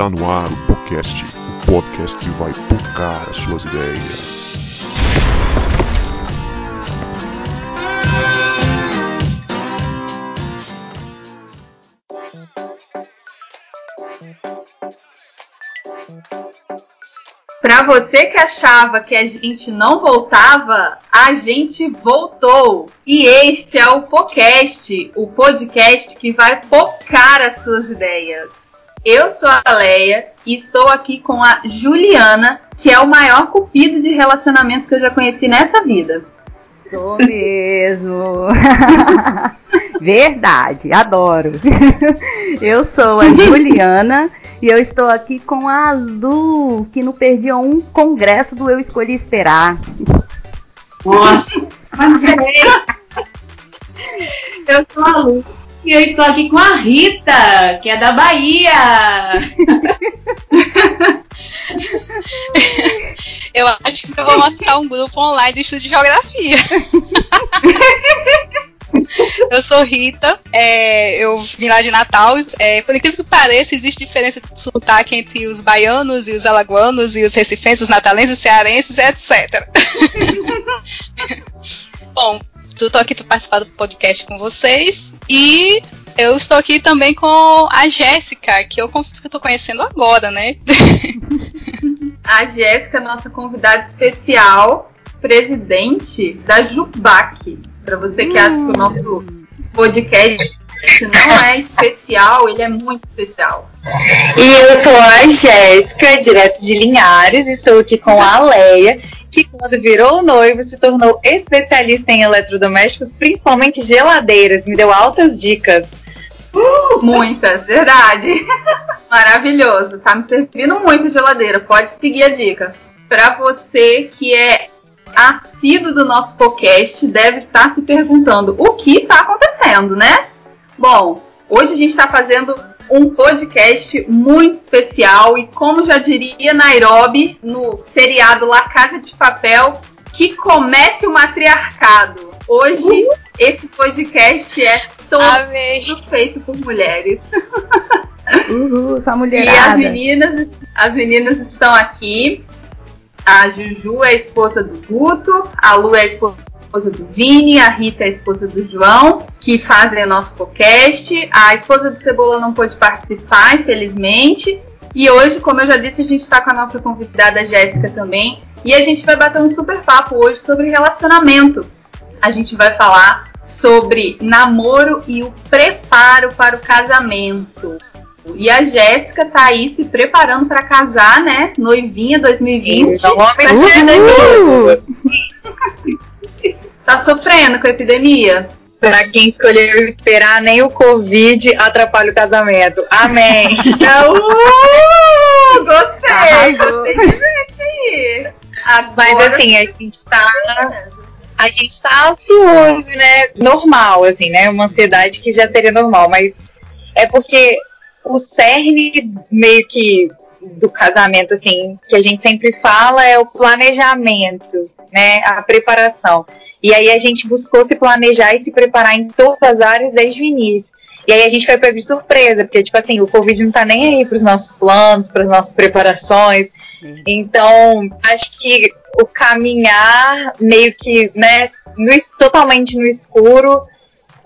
Está no ar o podcast, o podcast que vai tocar as suas ideias. Para você que achava que a gente não voltava, a gente voltou. E este é o podcast, o podcast que vai focar as suas ideias. Eu sou a Leia e estou aqui com a Juliana, que é o maior cupido de relacionamento que eu já conheci nessa vida. Sou mesmo. Verdade, adoro. Eu sou a Juliana e eu estou aqui com a Lu, que não perdia um congresso do Eu Escolhi Esperar. Nossa! eu sou a Lu. E eu estou aqui com a Rita, que é da Bahia. eu acho que eu vou montar um grupo online de estudo de geografia. Eu sou Rita, é, eu vim lá de Natal. É, por incrível que pareça, existe diferença de sotaque entre os baianos e os alagoanos e os recifenses, os natalenses, os cearenses, etc. Bom, estou aqui para participar do podcast com vocês e eu estou aqui também com a Jéssica, que eu confesso que estou conhecendo agora, né? a Jéssica, nossa convidada especial, presidente da JUBAC, para você que acha que o nosso podcast não é especial, ele é muito especial. E eu sou a Jéssica, direto de Linhares, estou aqui com a Leia, que quando virou noivo se tornou especialista em eletrodomésticos, principalmente geladeiras, me deu altas dicas. Uh, muitas, verdade. Maravilhoso, tá me servindo muito geladeira, pode seguir a dica. Para você que é assíduo do nosso podcast deve estar se perguntando o que está acontecendo, né? Bom, hoje a gente está fazendo um podcast muito especial e, como já diria Nairobi no seriado La Casa de Papel, que comece o matriarcado. Hoje uhum. esse podcast é todo Amém. feito por mulheres. Uhul, só mulher. E as meninas, as meninas estão aqui. A Juju é a esposa do Guto, a Lu é a esposa do Vini, a Rita é a esposa do João, que fazem o nosso podcast. A esposa do Cebola não pôde participar, infelizmente. E hoje, como eu já disse, a gente está com a nossa convidada Jéssica também. E a gente vai bater um super papo hoje sobre relacionamento. A gente vai falar sobre namoro e o preparo para o casamento. E a Jéssica tá aí se preparando para casar, né? Noivinha 2020. Não uh! Tá sofrendo com a epidemia? Para quem escolheu esperar, nem o Covid atrapalha o casamento. Amém. uh, gostei, gostei de ver aqui. Agora Mas assim, a gente tá. A gente tá ansioso, né? Normal, assim, né? Uma ansiedade que já seria normal, mas é porque o cerne meio que do casamento, assim, que a gente sempre fala é o planejamento, né? A preparação. E aí a gente buscou se planejar e se preparar em todas as áreas desde o início. E aí a gente foi pego de surpresa, porque, tipo assim, o Covid não tá nem aí pros nossos planos, para as nossas preparações. Então, acho que o caminhar meio que, né, no, totalmente no escuro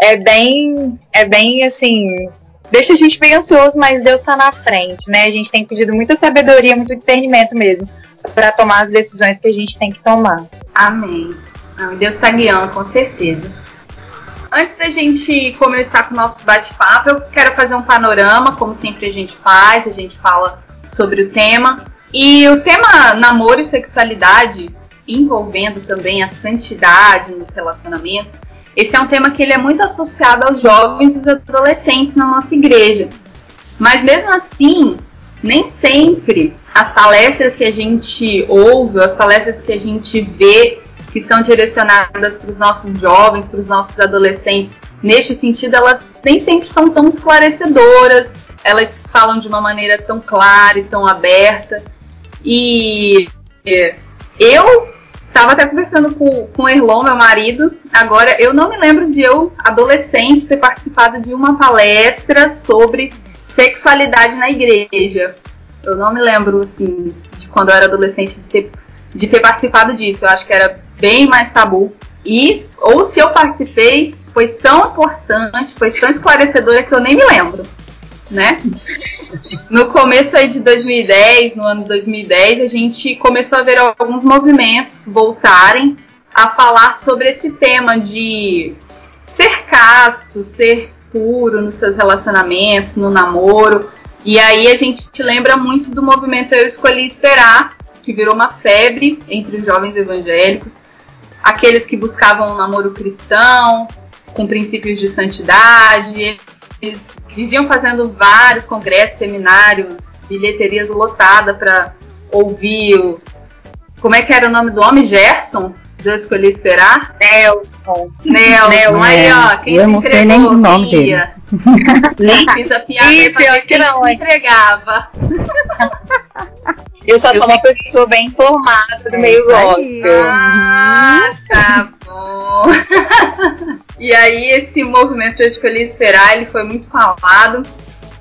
é bem, é bem assim, deixa a gente bem ansioso, mas Deus está na frente, né? A gente tem pedido muita sabedoria, muito discernimento mesmo, para tomar as decisões que a gente tem que tomar. Amém. Deus está guiando, com certeza. Antes da gente começar com o nosso bate-papo, eu quero fazer um panorama, como sempre a gente faz, a gente fala sobre o tema. E o tema namoro e sexualidade, envolvendo também a santidade nos relacionamentos, esse é um tema que ele é muito associado aos jovens e aos adolescentes na nossa igreja. Mas mesmo assim, nem sempre as palestras que a gente ouve, as palestras que a gente vê que são direcionadas para os nossos jovens, para os nossos adolescentes, neste sentido, elas nem sempre são tão esclarecedoras, elas falam de uma maneira tão clara e tão aberta. E é, eu Tava até conversando com, com o Erlon, meu marido. Agora, eu não me lembro de eu, adolescente, ter participado de uma palestra sobre sexualidade na igreja. Eu não me lembro, assim, de quando eu era adolescente de ter, de ter participado disso. Eu acho que era bem mais tabu. E, ou se eu participei, foi tão importante, foi tão esclarecedora que eu nem me lembro, né? No começo aí de 2010, no ano de 2010, a gente começou a ver alguns movimentos voltarem a falar sobre esse tema de ser casto, ser puro nos seus relacionamentos, no namoro. E aí a gente te lembra muito do movimento Eu Escolhi Esperar, que virou uma febre entre os jovens evangélicos, aqueles que buscavam um namoro cristão, com princípios de santidade, eles viviam fazendo vários congressos, seminários, bilheterias lotadas para ouvir o. Como é que era o nome do homem? Gerson? Eu escolhi esperar? Nelson. Nelson. Nelson. Aí, ó, quem eu se não sei nem o nome dele. Nem fiz a piada Ih, pra ver que quem não, se entregava. Eu só sou uma pessoa bem informada do É meio gospel. Ah, tá bom. e aí esse movimento Eu Escolhi Esperar, ele foi muito falado.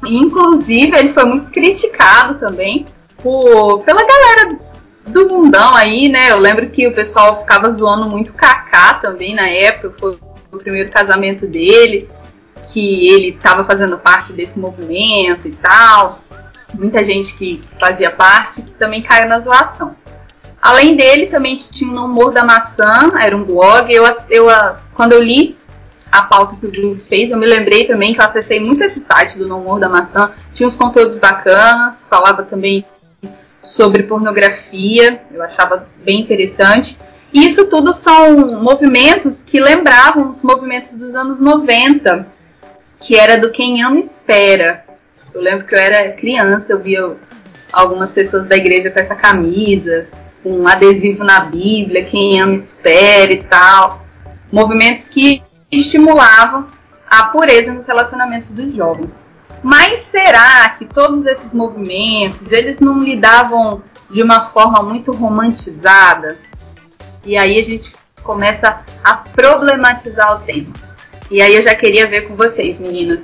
Inclusive, ele foi muito criticado também por, pela galera do mundão aí, né? Eu lembro que o pessoal ficava zoando muito Kaká também na época, foi o primeiro casamento dele, que ele estava fazendo parte desse movimento e tal. Muita gente que fazia parte que também caiu na zoação. Além dele, também tinha o Humor da Maçã, era um blog. Eu, eu, quando eu li a pauta que o Bruno fez, eu me lembrei também que eu acessei muito esse site do No Humor da Maçã. Tinha uns conteúdos bacanas, falava também sobre pornografia, eu achava bem interessante. E isso tudo são movimentos que lembravam os movimentos dos anos 90, que era do Quem Ama Espera. Eu lembro que eu era criança, eu via algumas pessoas da igreja com essa camisa, com um adesivo na Bíblia, Quem Ama Espera e tal. Movimentos que estimulavam a pureza nos relacionamentos dos jovens. Mas será que todos esses movimentos, eles não lidavam de uma forma muito romantizada? E aí a gente começa a problematizar o tema. E aí eu já queria ver com vocês, meninas.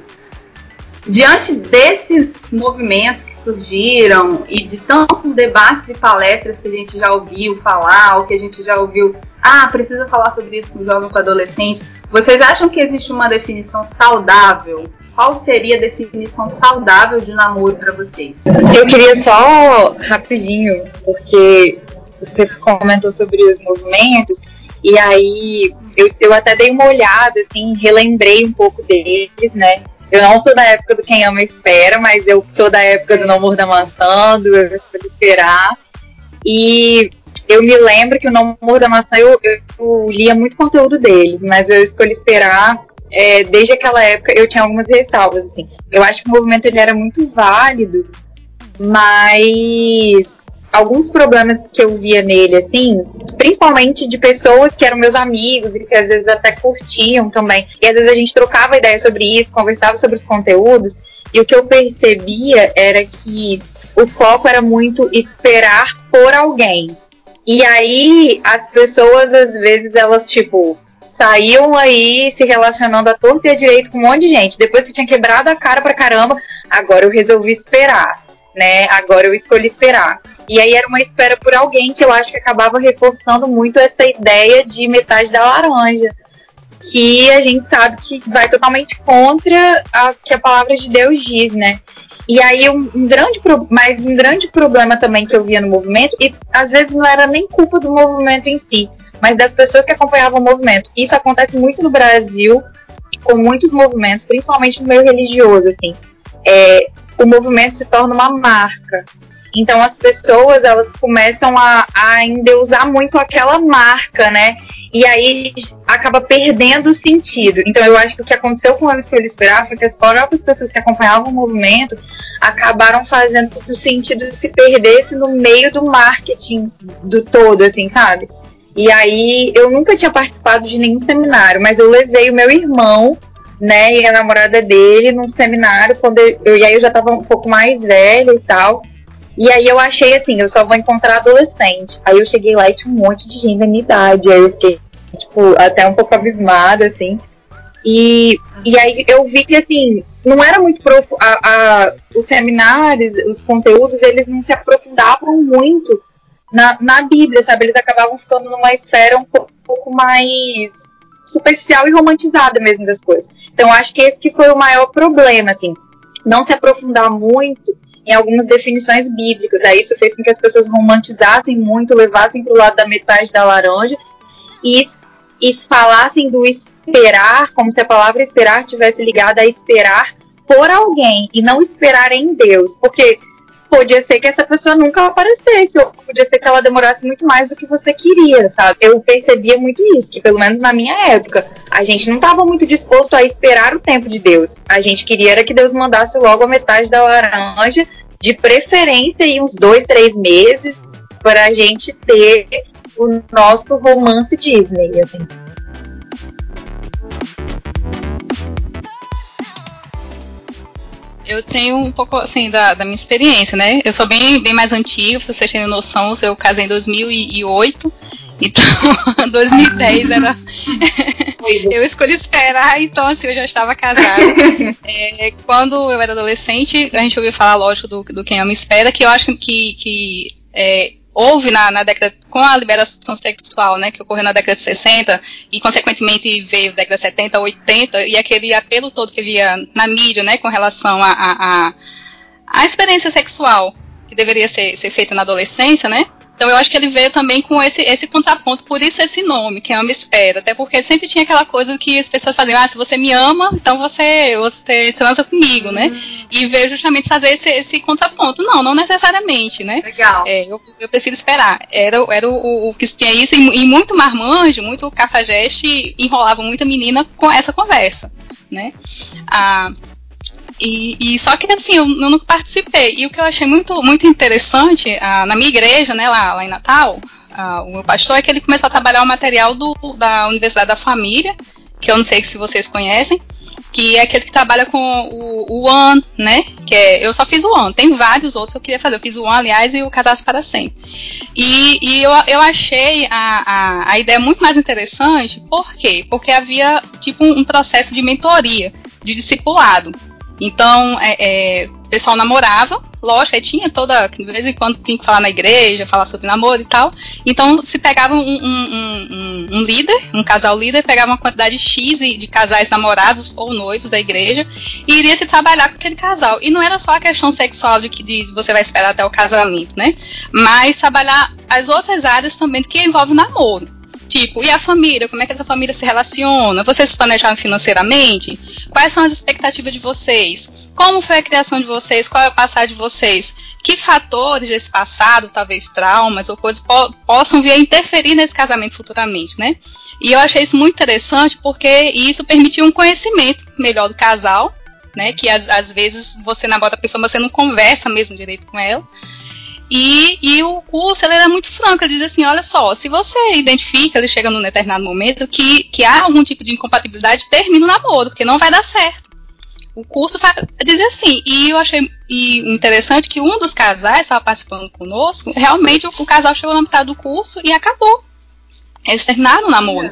Diante desses movimentos que surgiram e de tantos debates e palestras que a gente já ouviu falar, ou que a gente já ouviu, ah, precisa falar sobre isso com jovem, com adolescente, vocês acham que existe uma definição saudável? Qual seria a definição saudável de namoro para vocês? Eu queria só rapidinho, porque você comentou sobre os movimentos, e aí eu, eu até dei uma olhada, assim, relembrei um pouco deles, né? Eu não sou da época do Quem Ama Espera, mas eu sou da época do Não Morda Maçã, do Eu Esperar. E eu me lembro que o Não Morda Maçã eu, eu lia muito conteúdo deles, mas Eu Escolhi Esperar, é, desde aquela época, eu tinha algumas ressalvas, assim. Eu acho que o movimento ele era muito válido, mas alguns problemas que eu via nele, assim, principalmente de pessoas que eram meus amigos e que às vezes até curtiam também. E às vezes a gente trocava ideia sobre isso, conversava sobre os conteúdos, e o que eu percebia era que o foco era muito esperar por alguém. E aí as pessoas, às vezes, elas, tipo, saíam aí se relacionando à torta e à direito com um monte de gente. Depois que tinha quebrado a cara pra caramba, agora eu resolvi esperar, né? Agora eu escolhi esperar. E aí era uma espera por alguém que eu acho que acabava reforçando muito essa ideia de metade da laranja. Que a gente sabe que vai totalmente contra a que a palavra de Deus diz, né? E aí um, um grande mas um grande problema também que eu via no movimento, e às vezes não era nem culpa do movimento em si, mas das pessoas que acompanhavam o movimento. Isso acontece muito no Brasil, com muitos movimentos, principalmente no meio religioso, assim. É, o movimento se torna uma marca. Então as pessoas elas começam a, a endeusar muito aquela marca, né? E aí acaba perdendo o sentido. Então eu acho que o que aconteceu com o Eu Escolhi Esperar foi que as próprias pessoas que acompanhavam o movimento acabaram fazendo com que o sentido se perdesse no meio do marketing do todo, assim, sabe? E aí eu nunca tinha participado de nenhum seminário, mas eu levei o meu irmão, né, e a namorada dele num seminário quando eu, e aí eu já tava um pouco mais velha e tal. E aí eu achei assim, eu só vou encontrar adolescente. Aí eu cheguei lá e tinha um monte de gente da minha idade. Aí eu fiquei, tipo, até um pouco abismada, assim. E, e aí eu vi que, assim, não era muito profu a, a, os seminários, os conteúdos, eles não se aprofundavam muito na, na Bíblia, sabe? Eles acabavam ficando numa esfera um pouco, um pouco mais superficial e romantizada mesmo das coisas. Então, acho que esse que foi o maior problema, assim, não se aprofundar muito em algumas definições bíblicas. Aí isso fez com que as pessoas romantizassem muito, levassem para o lado da metade da laranja e, e falassem do esperar, como se a palavra esperar tivesse ligada a esperar por alguém e não esperar em Deus. Porque podia ser que essa pessoa nunca aparecesse, ou podia ser que ela demorasse muito mais do que você queria, sabe? Eu percebia muito isso, que pelo menos na minha época, a gente não estava muito disposto a esperar o tempo de Deus. A gente queria era que Deus mandasse logo a metade da laranja, de preferência em uns dois, três meses, para a gente ter o nosso romance Disney, assim. Eu tenho um pouco, assim, da, da minha experiência, né? Eu sou bem, bem mais antigo, pra vocês terem noção, eu casei em 2008, então 2010 era. eu escolhi esperar, então assim, eu já estava casada. É, quando eu era adolescente, a gente ouviu falar, lógico, do, do Quem Ama Espera, que eu acho que, que é, houve na, na, década, com a liberação sexual, né, que ocorreu na década de 60, e consequentemente veio década de 70, 80, e aquele apelo todo que havia na mídia, né, com relação a, a, a, a experiência sexual que deveria ser, ser feita na adolescência, né, então eu acho que ele veio também com esse, esse contraponto, por isso esse nome, que ama espera. Até porque sempre tinha aquela coisa que as pessoas faziam, ah, se você me ama, então você, você transa comigo, né? Uhum. E veio justamente fazer esse, esse contraponto. Não, não necessariamente, né? Legal. É, eu, eu prefiro esperar. Era, era o, o, que tinha isso, e, e muito marmanjo, muito cafajeste, enrolava muita menina com essa conversa, né? Ah, e, e, só que assim, eu, eu participei. E o que eu achei muito, muito interessante ah, na minha igreja, né, lá, lá em Natal, ah, o meu pastor é que ele começou a trabalhar o material do, da Universidade da Família, que eu não sei se vocês conhecem, que é aquele que trabalha com o, o One, né? Que é, eu só fiz o One, tem vários outros que eu queria fazer. Eu fiz o One, aliás, e o Casados para Sempre. E, e eu, eu achei a, a, a ideia muito mais interessante, por quê? Porque havia tipo um processo de mentoria, de discipulado. Então, é, é, o pessoal namorava, lógico, aí tinha toda. De vez em quando tinha que falar na igreja, falar sobre namoro e tal. Então, se pegava um, um, um, um líder, um casal líder, pegava uma quantidade X de casais namorados ou noivos da igreja e iria se trabalhar com aquele casal. E não era só a questão sexual de que de você vai esperar até o casamento, né? Mas trabalhar as outras áreas também que envolve o namoro. Tipo, e a família? Como é que essa família se relaciona? Vocês se planejaram financeiramente? Quais são as expectativas de vocês? Como foi a criação de vocês? Qual é o passado de vocês? Que fatores desse passado, talvez traumas ou coisas, po possam vir a interferir nesse casamento futuramente, né? E eu achei isso muito interessante porque isso permitiu um conhecimento melhor do casal, né? Que às, às vezes você namora a pessoa, mas você não conversa mesmo direito com ela. E, e o curso ele era muito franco, ele diz assim, olha só, se você identifica, ele chega num determinado momento que, que há algum tipo de incompatibilidade, termina o namoro, porque não vai dar certo. O curso diz assim, e eu achei e interessante que um dos casais estava participando conosco, realmente o, o, casal chegou na metade do curso e acabou. Eles terminaram o namoro.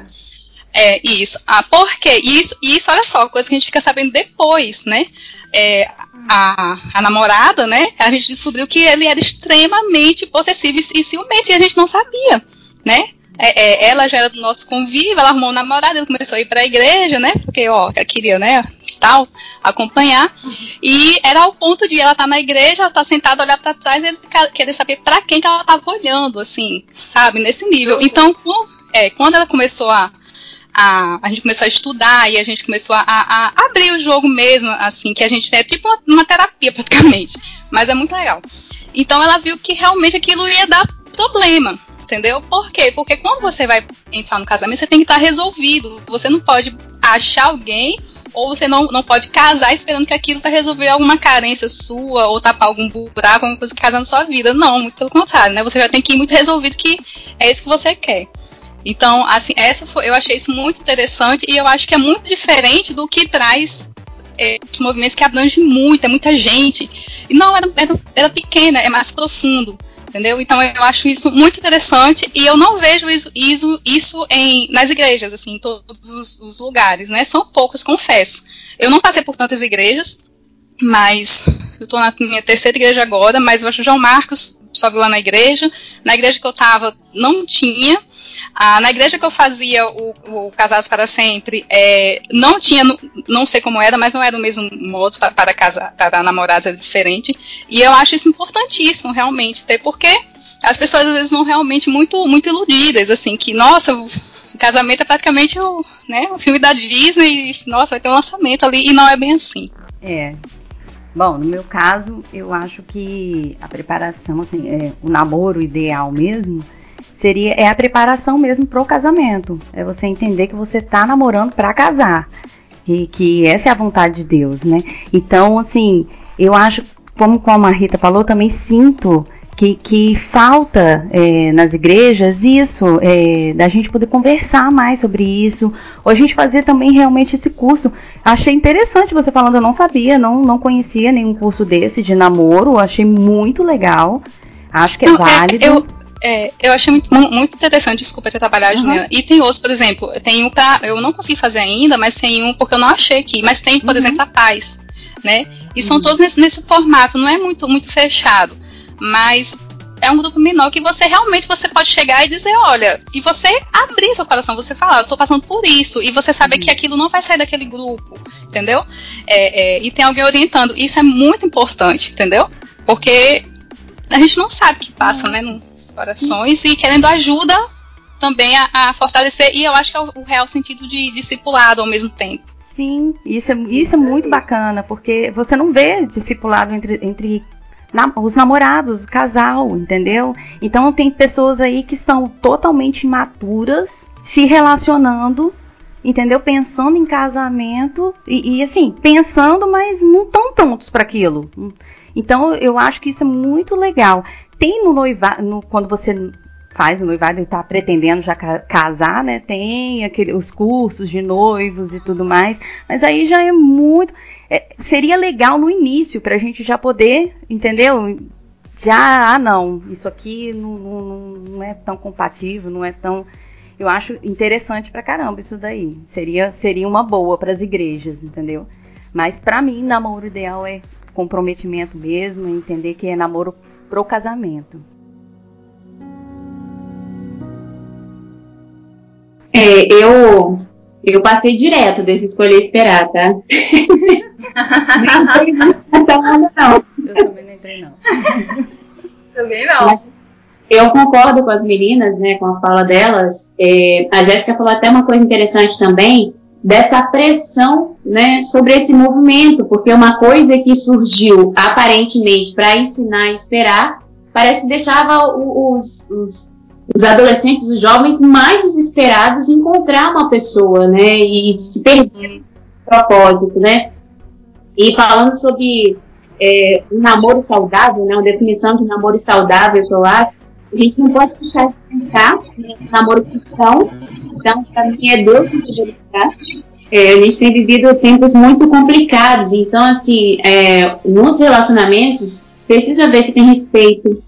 É, é isso. Ah, por quê? Isso, isso, olha só, coisa que a gente fica sabendo depois, né? É, a, a namorada, né? A gente descobriu que ele era extremamente possessivo e ciumento e a gente não sabia, né? É, é, ela já era do nosso convívio, ela arrumou um namorado, ele começou a ir para a igreja, né? Porque, ó, ela queria, né? Tal, acompanhar. E era ao ponto de ela estar tá na igreja, ela tá sentada, olhar para trás e ele querer saber para quem que ela estava olhando, assim, sabe? Nesse nível. Então, com, é, quando ela começou a a, a gente começou a estudar e a gente começou a, a, a abrir o jogo mesmo, assim, que a gente é tipo uma, uma, terapia praticamente, mas é muito legal. Então ela viu que realmente aquilo ia dar problema, entendeu? Por quê? Porque quando você vai entrar no casamento, você tem que estar resolvido. Você não pode achar alguém ou você não, não pode casar esperando que aquilo vai resolver alguma carência sua ou tapar algum buraco, alguma coisa que casa na sua vida. Não, muito pelo contrário, né? Você já tem que ir muito resolvido que é isso que você quer. Então, assim, essa foi, eu achei isso muito interessante e eu acho que é muito diferente do que traz é, os movimentos que abrangem muito, é muita gente. E não, era, era, era pequena, é mais profundo. Entendeu? Então eu acho isso muito interessante e eu não vejo isso, isso, isso em, nas igrejas, assim, em todos os, os lugares, né? São poucas, confesso. Eu não passei por tantas igrejas, mas eu estou na minha terceira igreja agora, mas eu acho João Marcos só vi lá na igreja. Na igreja que eu estava não tinha. Ah, na igreja que eu fazia o, o Casados para Sempre, é, não tinha, não sei como era, mas não era o mesmo modo para, para casar, para namorados, era diferente. E eu acho isso importantíssimo, realmente, até porque as pessoas às vezes vão realmente muito, muito iludidas, assim, que, nossa, casamento é praticamente o, né, o filme da Disney, e, nossa, vai ter um lançamento ali, e não é bem assim. É. Bom, no meu caso, eu acho que a preparação, assim, é, o namoro ideal mesmo seria é a preparação mesmo pro casamento. É você entender que você tá namorando para casar. E que essa é a vontade de Deus, né? Então, assim, eu acho, como, como a Rita falou, também sinto que, que falta é, nas igrejas isso, é, da gente poder conversar mais sobre isso, ou a gente fazer também realmente esse curso. Achei interessante você falando, eu não sabia, não, não conhecia nenhum curso desse de namoro, achei muito legal. Acho que é Não, válido. eu, é, eu achei muito, mu- muito interessante, desculpa te atrapalhar, Uhum. Juliana. E tem outros, por exemplo, tem um pra. Eu não consegui fazer ainda, mas tem um porque eu não achei aqui. Mas tem, por Uhum. exemplo, a paz. Né? E são todos nesse, nesse formato, não é muito, muito fechado. Mas é um grupo menor que você realmente você pode chegar e dizer, olha, e você abrir seu coração, você falar, eu tô passando por isso, e você saber que aquilo não vai sair daquele grupo, entendeu? É, é, e tem alguém orientando. Isso é muito importante, entendeu? Porque a gente não sabe o que passa, né, nos corações, e querendo ajuda também a, a fortalecer, e eu acho que é o, o real sentido de discipulado ao mesmo tempo. Sim, isso é, isso é muito bacana, porque você não vê discipulado entre, entre na- os namorados, o casal, entendeu? Então tem pessoas aí que estão totalmente imaturas, se relacionando, entendeu? Pensando em casamento e, e, assim, pensando, mas não estão prontos para aquilo. Então eu acho que isso é muito legal. Tem no noivado, no, quando você faz o noivado e está pretendendo já ca- casar, né? Tem aquele, os cursos de noivos e tudo mais, mas aí já é muito. é, seria legal no início para a gente já poder, entendeu? Já, ah, não, isso aqui não, não, não é tão compatível, não é tão. Eu acho interessante pra caramba isso daí. Seria, seria uma boa para as igrejas, entendeu? Mas pra mim, namoro ideal é comprometimento mesmo, entender que é namoro pro casamento. É, eu, eu passei direto desse escolher esperar, tá? Onda, não. Eu também não entrei, não. Também não. Eu concordo com as meninas, né, com a fala delas. É, a Jéssica falou até uma coisa interessante também, dessa pressão, né, sobre esse movimento, porque uma coisa que surgiu aparentemente para ensinar a esperar, parece que deixava os, os, os adolescentes, os jovens mais desesperados em encontrar uma pessoa, né, e se perder o propósito, né. E falando sobre é, um namoro saudável, né, uma definição de namoro saudável que eu acho, a gente não pode deixar de pensar né, no namoro cristão. Então, para mim, é Deus que deveria. É, a gente tem vivido tempos muito complicados. Então, assim, é, nos relacionamentos, precisa ver se tem respeito,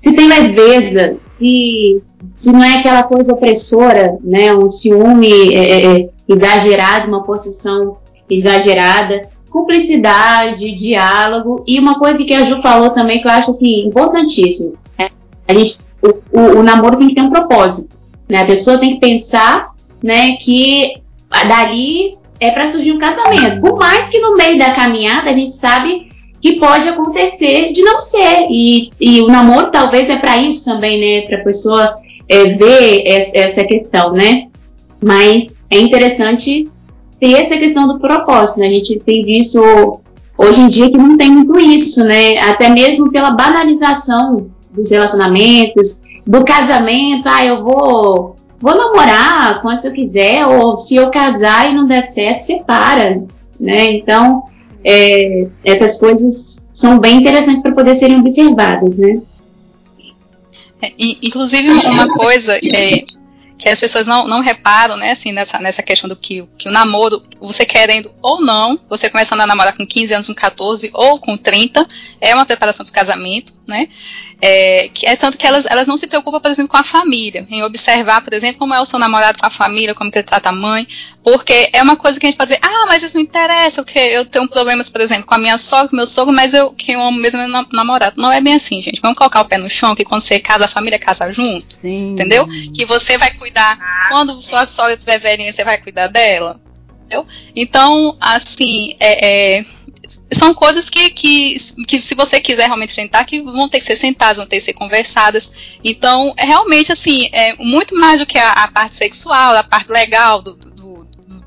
se tem leveza, se, se não é aquela coisa opressora, né? Um ciúme é, é, exagerado, uma possessão exagerada. Cumplicidade, diálogo. E uma coisa que a Ju falou também que eu acho assim, importantíssimo. né? A gente, o, o, o namoro tem que ter um propósito. Né? A pessoa tem que pensar né, que dali é para surgir um casamento. Por mais que no meio da caminhada a gente sabe que pode acontecer de não ser. E, e o namoro talvez é para isso também, né? Para a pessoa é, ver essa, questão, né? Mas é interessante ter essa questão do propósito, né? A gente tem visto hoje em dia que não tem muito isso, né? Até mesmo pela banalização dos relacionamentos, do casamento, ah, eu vou vou namorar quando eu quiser, ou se eu casar e não der certo, separa, né? Então, é, essas coisas são bem interessantes para poder serem observadas, né? É, inclusive, uma coisa é, que as pessoas não, não reparam, né, assim, nessa, nessa questão do que, que o namoro, você querendo ou não, você começando a namorar com 15 anos, com 14 ou com 30, é uma preparação para o casamento, né? É, que é tanto que elas, elas não se preocupam, por exemplo, com a família, em observar, por exemplo, como é o seu namorado com a família, como que ele trata a mãe, porque é uma coisa que a gente pode dizer, ah, mas isso não interessa, porque eu tenho problemas, por exemplo, com a minha sogra, com meu sogro, mas eu que eu amo mesmo meu namorado. Não é bem assim, gente. Vamos colocar o pé no chão, que quando você casa, a família casa junto, Sim. entendeu? Que você vai cuidar, quando sua sogra estiver velhinha, você vai cuidar dela, entendeu? Então, assim, é, é são coisas que, que, que, se você quiser realmente enfrentar, que vão ter que ser sentadas, vão ter que ser conversadas. Então, é realmente assim, é muito mais do que a, a parte sexual, a parte legal do, do,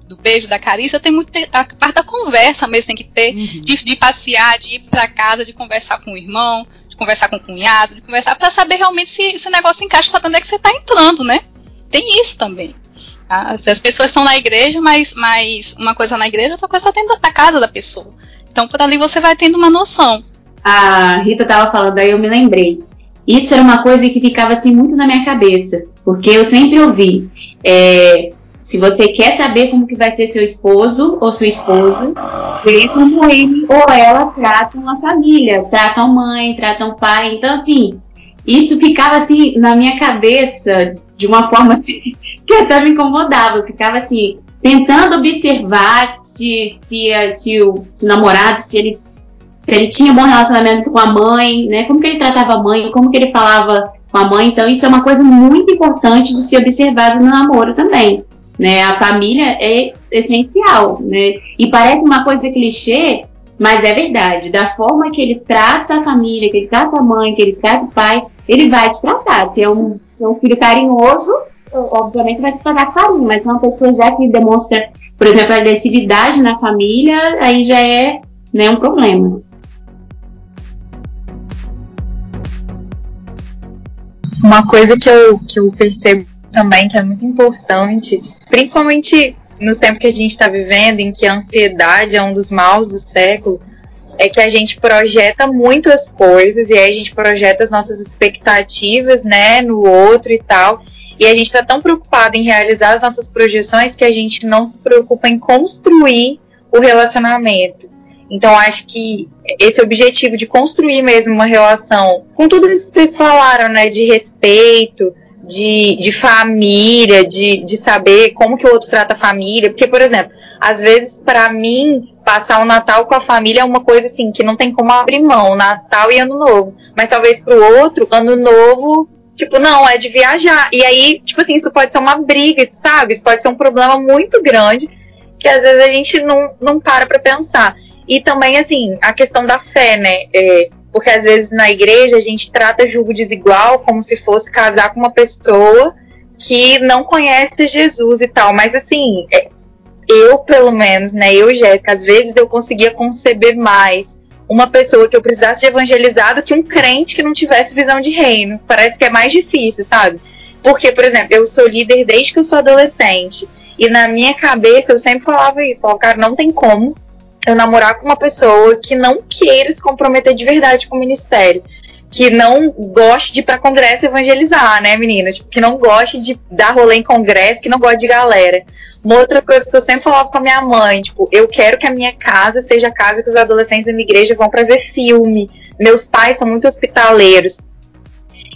do, beijo, da carícia, tem muito a parte da conversa mesmo, tem que ter, Uhum. de, de passear, de ir para casa, de conversar com o irmão, de conversar com o cunhado, de conversar para saber realmente se esse negócio encaixa, saber onde é que você está entrando, né? Tem isso também. Tá? As pessoas estão na igreja, mas, mas uma coisa na igreja, outra coisa está dentro da casa da pessoa. Então, por ali você vai tendo uma noção. a Rita tava falando, aí eu me lembrei. Isso era uma coisa que ficava assim muito na minha cabeça, porque eu sempre ouvi. é, se você quer saber como que vai ser seu esposo ou sua esposa, vê como ele ou ela tratam a família, tratam mãe, tratam pai. Então, assim, isso ficava assim na minha cabeça de uma forma assim, que até me incomodava. Eu ficava assim, tentando observar se, se, a- se, o, se namorado, se ele se ele tinha bom relacionamento com a mãe, né? Como que ele tratava a mãe, como que ele falava com a mãe. Então, isso é uma coisa muito importante de ser observado no namoro também. Né? A família é essencial, né? E parece uma coisa clichê, mas é verdade. Da forma que ele trata a família, que ele trata a mãe, que ele trata o pai, ele vai te tratar. Se é um, se é um filho carinhoso, obviamente vai tratar com carinho, mas se uma pessoa já que demonstra, por exemplo, agressividade na família, aí já é né, um problema. Uma coisa que eu, que eu percebo também que é muito importante, principalmente no tempo que a gente está vivendo, em que a ansiedade é um dos maus do século, é que a gente projeta muito as coisas e aí a gente projeta as nossas expectativas, né, no outro e tal. E a gente está tão preocupado em realizar as nossas projeções que a gente não se preocupa em construir o relacionamento. Então acho que esse objetivo de construir mesmo uma relação, com tudo isso que vocês falaram, né, de respeito, de, de família, de, de saber como que o outro trata a família, porque por exemplo, às vezes para mim passar o Natal com a família é uma coisa assim que não tem como abrir mão, Natal e Ano Novo, mas talvez para o outro Ano Novo Tipo, não, é de viajar. E aí, tipo assim, isso pode ser uma briga, sabe? Isso pode ser um problema muito grande que às vezes a gente não, não para pra pensar. E também, assim, a questão da fé, né? É, porque às vezes na igreja a gente trata julgo desigual como se fosse casar com uma pessoa que não conhece Jesus e tal. Mas, assim, é, eu, pelo menos, né? Eu, Jéssica, às vezes eu conseguia conceber mais uma pessoa que eu precisasse de evangelizar do que um crente que não tivesse visão de reino. Parece que é mais difícil, sabe? Porque, por exemplo, eu sou líder desde que eu sou adolescente. E na minha cabeça eu sempre falava isso, falava, cara, não tem como eu namorar com uma pessoa que não queira se comprometer de verdade com o ministério. Que não goste de ir pra congresso evangelizar, né, meninas? Tipo, que não goste de dar rolê em congresso, que não goste de galera. Uma outra coisa que eu sempre falava com a minha mãe, tipo, eu quero que a minha casa seja a casa que os adolescentes da minha igreja vão para ver filme. Meus pais são muito hospitaleiros.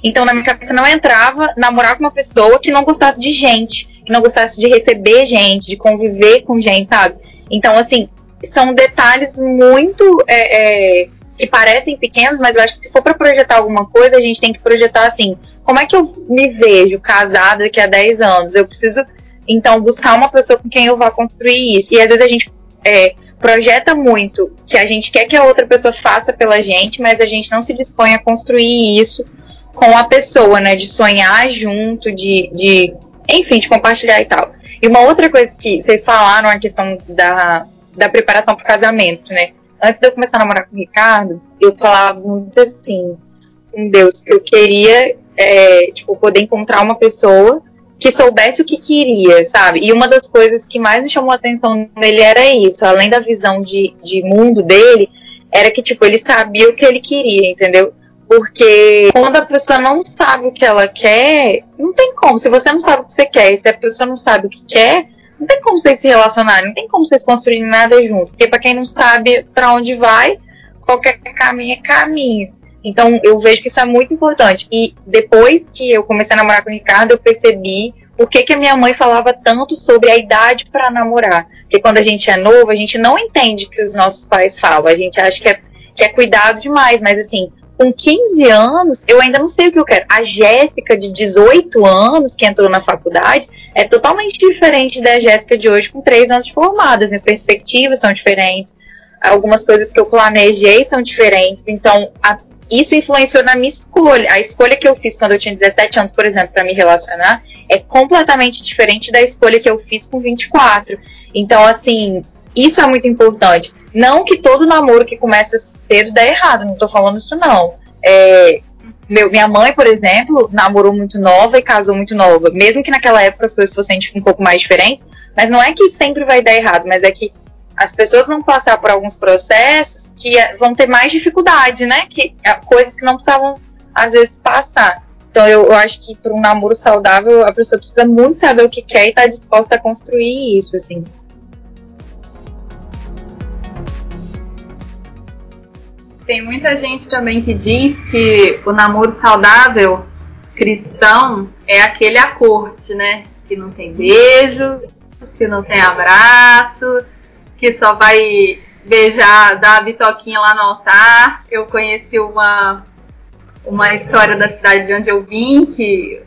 Então, na minha cabeça não entrava namorar com uma pessoa que não gostasse de gente, que não gostasse de receber gente, de conviver com gente, sabe? Então, assim, são detalhes muito é, é, que parecem pequenos, mas eu acho que se for para projetar alguma coisa, a gente tem que projetar assim: como é que eu me vejo casada daqui a 10 anos? Eu preciso, então, buscar uma pessoa com quem eu vá construir isso. E às vezes a gente é, projeta muito que a gente quer que a outra pessoa faça pela gente, mas a gente não se dispõe a construir isso com a pessoa, né? De sonhar junto, de, de enfim, de compartilhar e tal. E uma outra coisa que vocês falaram, a questão da, da preparação para o casamento, né? Antes de eu começar a namorar com o Ricardo, eu falava muito assim, com Deus, que eu queria, é, tipo, poder encontrar uma pessoa que soubesse o que queria, sabe? E uma das coisas que mais me chamou a atenção nele era isso, além da visão de, de mundo dele, era que, tipo, ele sabia o que ele queria, entendeu? Porque quando a pessoa não sabe o que ela quer, não tem como. Se você não sabe o que você quer, se a pessoa não sabe o que quer, não tem como vocês se relacionarem, não tem como vocês construírem nada junto. Porque para quem não sabe para onde vai, qualquer caminho é caminho. Então eu vejo que isso é muito importante. E depois que eu comecei a namorar com o Ricardo, eu percebi por que, que a minha mãe falava tanto sobre a idade para namorar. Porque quando a gente é novo, a gente não entende o que os nossos pais falam. A gente acha que é, que é cuidado demais. Mas assim, com 15 anos, eu ainda não sei o que eu quero. A Jéssica, de 18 anos, que entrou na faculdade, é totalmente diferente da Jéssica de hoje, com 3 anos de formada. As minhas perspectivas são diferentes. Algumas coisas que eu planejei são diferentes. Então, a, isso influenciou na minha escolha. A escolha que eu fiz quando eu tinha 17 anos, por exemplo, para me relacionar, é completamente diferente da escolha que eu fiz com 24. Então, assim, isso é muito importante. Não que todo namoro que começa cedo dê errado, não tô falando isso não. É, meu, minha mãe, por exemplo, namorou muito nova e casou muito nova. Mesmo que naquela época as coisas fossem tipo, um pouco mais diferentes, mas não é que sempre vai dar errado, mas é que as pessoas vão passar por alguns processos que é, vão ter mais dificuldade, né? Que é, coisas que não precisavam às vezes passar. Então eu, eu acho que para um namoro saudável a pessoa precisa muito saber o que quer e estar tá disposta a construir isso, assim. Tem muita gente também que diz que o namoro saudável cristão é aquele acorte, né? Que não tem beijo, que não tem abraço, que só vai beijar, dar a bitoquinha lá no altar. Eu conheci uma, uma história da cidade de onde eu vim, que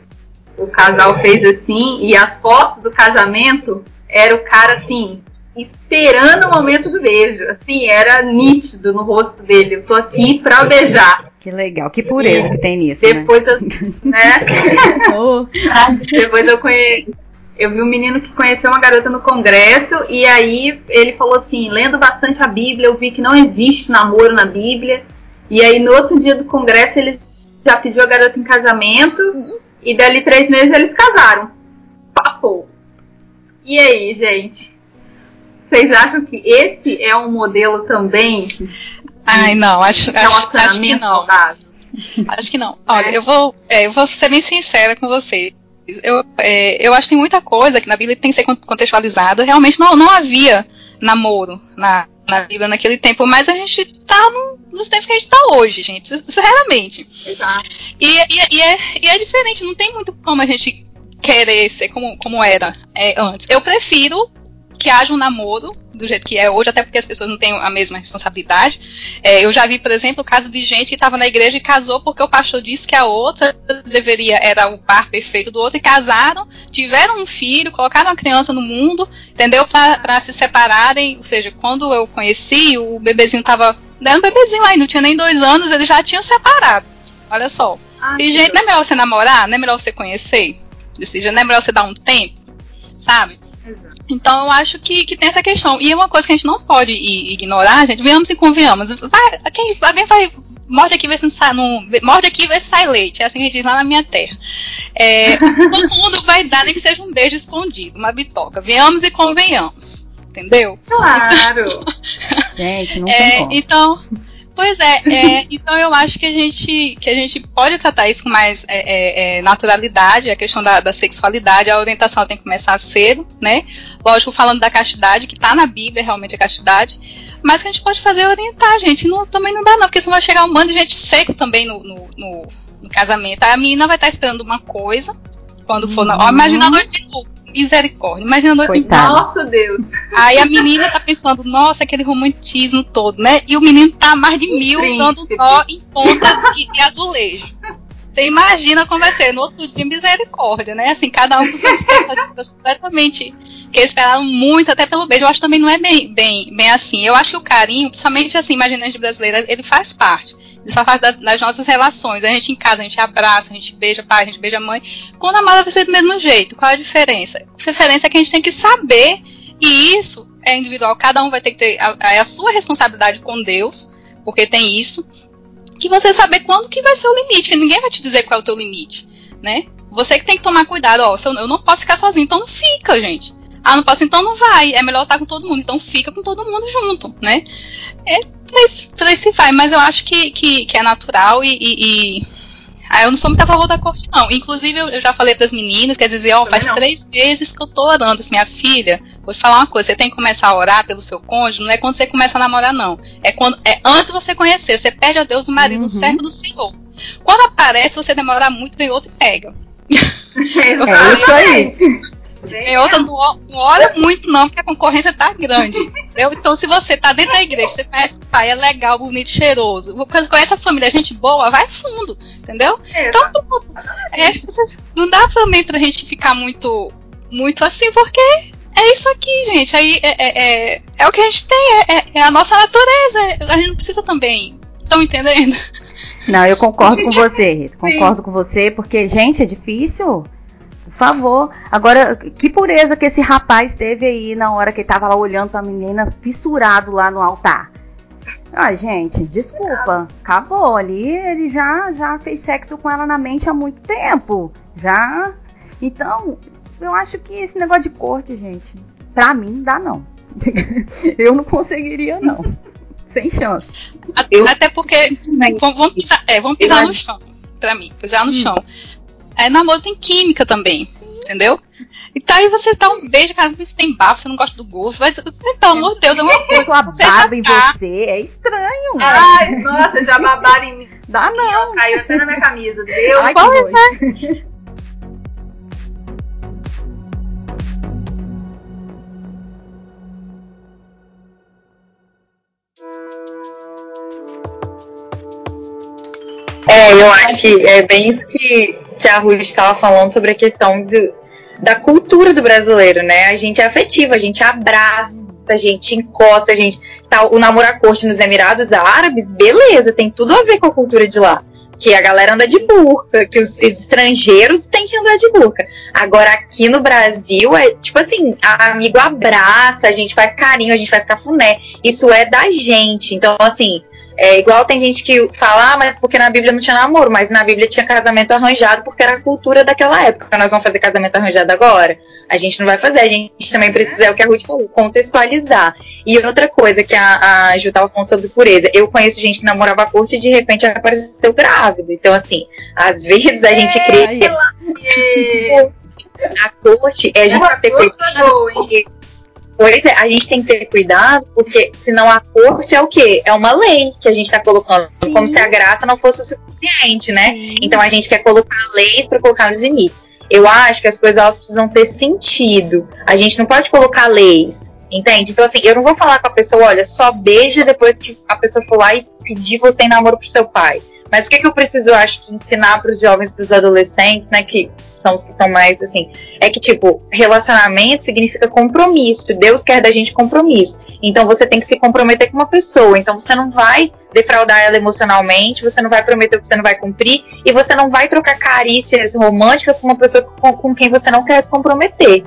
o casal fez assim, e as fotos do casamento era o cara assim, esperando o momento do beijo. Assim, era nítido no rosto dele. Eu tô aqui pra beijar. Que legal, que pureza que tem nisso. Né? Depois né? eu. Né? oh. Depois eu conheci. Eu vi um menino que conheceu uma garota no congresso e aí ele falou assim, lendo bastante a Bíblia, eu vi que não existe namoro na Bíblia. E aí no outro dia do congresso ele já pediu a garota em casamento e dali três meses eles casaram. Papo. E aí, gente? Vocês acham que esse é um modelo também? Ai, não, acho, acho, acho que não. Acho que não. Olha, é. eu vou, é, eu vou ser bem sincera com vocês. Eu, é, eu acho que tem muita coisa que na Bíblia tem que ser contextualizada. Realmente não, não havia namoro na, na Bíblia naquele tempo, mas a gente tá no, nos tempos que a gente tá hoje, gente, sinceramente. Exato. E, e, e, é, e é diferente, não tem muito como a gente querer ser como, como era é, antes. Eu prefiro que haja um namoro do jeito que é hoje, até porque as pessoas não têm a mesma responsabilidade. É, eu já vi, por exemplo, o caso de gente que estava na igreja e casou porque o pastor disse que a outra deveria era o par perfeito do outro e casaram, tiveram um filho, colocaram uma criança no mundo, entendeu? Para se separarem. Ou seja, quando eu conheci, o bebezinho estava era um bebezinho aí, não tinha nem dois anos, eles já tinham separado. Olha só. Ai, e, gente, não é melhor você namorar? Não é melhor você conhecer? Jeito, não é melhor você dar um tempo? Sabe? Então eu acho que, que tem essa questão. E é uma coisa que a gente não pode ignorar, gente. Venhamos e convenhamos. Vai, quem, alguém vai. Morde aqui, vê se sai. Não, morde aqui vê se sai leite. É assim que a gente diz lá na minha terra. É, todo mundo vai dar, nem que seja um beijo escondido, uma bitoca. Venhamos e convenhamos. Entendeu? Claro! gente, não é, tem Então. Pois é, é, então eu acho que a gente, que a gente pode tratar isso com mais é, é, é naturalidade, a questão da, da, sexualidade, a orientação tem que começar cedo, né? Lógico, falando da castidade, que está na Bíblia realmente a castidade, mas que a gente pode fazer é orientar, gente. Não, também não dá, não, porque senão vai chegar um bando de gente seco também no, no, no, no casamento. A menina vai estar esperando uma coisa, quando for. Uhum. Ó, imagina a noite de misericórdia. Imagina, Coitada. nossa Deus. Aí a menina tá pensando, nossa, aquele romantismo todo, né? E o menino tá mais de mil dando nó em ponta de, de azulejo. Você imagina como vai ser no outro dia misericórdia, né? Assim, cada um com suas expectativas completamente que esperaram muito até pelo beijo. Eu acho que também não é bem, bem, bem assim. Eu acho que o carinho, principalmente assim, imaginante brasileira, ele faz parte. Ele faz parte das, das, nossas relações. A gente em casa, a gente abraça, a gente beija pai, a gente beija mãe. Quando a mala vai ser do mesmo jeito. Qual a diferença? A diferença é que a gente tem que saber, e isso é individual, cada um vai ter que ter a, a, sua responsabilidade com Deus, porque tem isso, que você saber quando que vai ser o limite, que ninguém vai te dizer qual é o teu limite, né? Você que tem que tomar cuidado, ó, eu, eu não posso ficar sozinho, então não fica, gente. Ah, não posso, então não vai. É melhor estar com todo mundo. Então fica com todo mundo junto, né? é, por isso vai, mas eu acho que, que, que é natural e, e, e... Ah, eu não sou muito a favor da corte, não. Inclusive, eu, eu já falei para as meninas, quer dizer, ó, faz três meses que eu tô orando. Assim, minha filha, vou te falar uma coisa, você tem que começar a orar pelo seu cônjuge, não é quando você começa a namorar, não. É quando é antes de você conhecer, você pede a Deus o marido, uhum. o servo do Senhor. Quando aparece, você demorar muito, vem outro e pega. É isso aí. Tem outra, não, não olha muito não, porque a concorrência tá grande. Entendeu? Então, se você tá dentro da igreja, você conhece o pai, é legal, bonito, cheiroso, conhece a família, gente boa, vai fundo, entendeu? É, então, é, não dá também pra gente ficar muito, muito assim, porque é isso aqui, gente. Aí é, é, é, é o que a gente tem, é, é, é a nossa natureza. A gente não precisa também. Estão entendendo? Não, eu concordo com você, concordo com você, porque, gente, é difícil favor. Agora, que pureza que esse rapaz teve aí na hora que ele tava lá olhando pra menina, fissurado lá no altar. Ah, gente, desculpa. Acabou ali. Ele já, já fez sexo com ela na mente há muito tempo. Já. Então, eu acho que esse negócio de corte, gente, pra mim não dá não. eu não conseguiria, não. Sem chance. Até, até porque. Vamos pisar, é, vamos pisar no chão. Pra mim, pisar no hum. chão. É, namoro tem química também, entendeu? Então aí você dá um beijo, cara, você tem bafo, você não gosta do gosto, mas pelo amor de Deus, é uma coisa. Sua barba em tá. você é estranho. Ai, nossa, já babaram em mim. Dá não. Caiu até na minha camisa. Deus, Ai, que é. É, eu acho que é bem isso que que a Rui estava falando sobre a questão do, da cultura do brasileiro, né? A gente é afetivo, a gente abraça, a gente encosta, a gente. Tá, o namoro à corte nos Emirados Árabes, beleza, tem tudo a ver com a cultura de lá. Que a galera anda de burca, que os, os estrangeiros têm que andar de burca. Agora, aqui no Brasil, é tipo assim: amigo abraça, a gente faz carinho, a gente faz cafuné. Isso é da gente. Então, assim, é igual tem gente que fala, ah, mas porque na Bíblia não tinha namoro, mas na Bíblia tinha casamento arranjado porque era a cultura daquela época. Nós vamos fazer casamento arranjado agora? A gente não vai fazer, a gente também precisa, é o que a Ruth falou, contextualizar. E outra coisa que a, a Ju tava falando sobre pureza, eu conheço gente que namorava a corte e de repente apareceu grávida. Então, assim, às vezes a gente cria. A corte é gente ter cuidado, porque Pois é, a gente tem que ter cuidado, porque senão a corte é o quê? É uma lei que a gente está colocando, Sim. como se a graça não fosse o suficiente, né? Sim. Então a gente quer colocar leis para colocar nos limites. Eu acho que as coisas elas precisam ter sentido. A gente não pode colocar leis, entende? Então, assim, eu não vou falar com a pessoa, olha, só beija depois que a pessoa for lá e pedir você em namoro pro seu pai. Mas o que, que eu preciso, eu acho, que ensinar para os jovens, para os adolescentes, né, que são os que estão mais assim, é que, tipo, relacionamento significa compromisso. Deus quer da gente compromisso. Então você tem que se comprometer com uma pessoa. Então você não vai defraudar ela emocionalmente, você não vai prometer o que você não vai cumprir, e você não vai trocar carícias românticas com uma pessoa com, com quem você não quer se comprometer.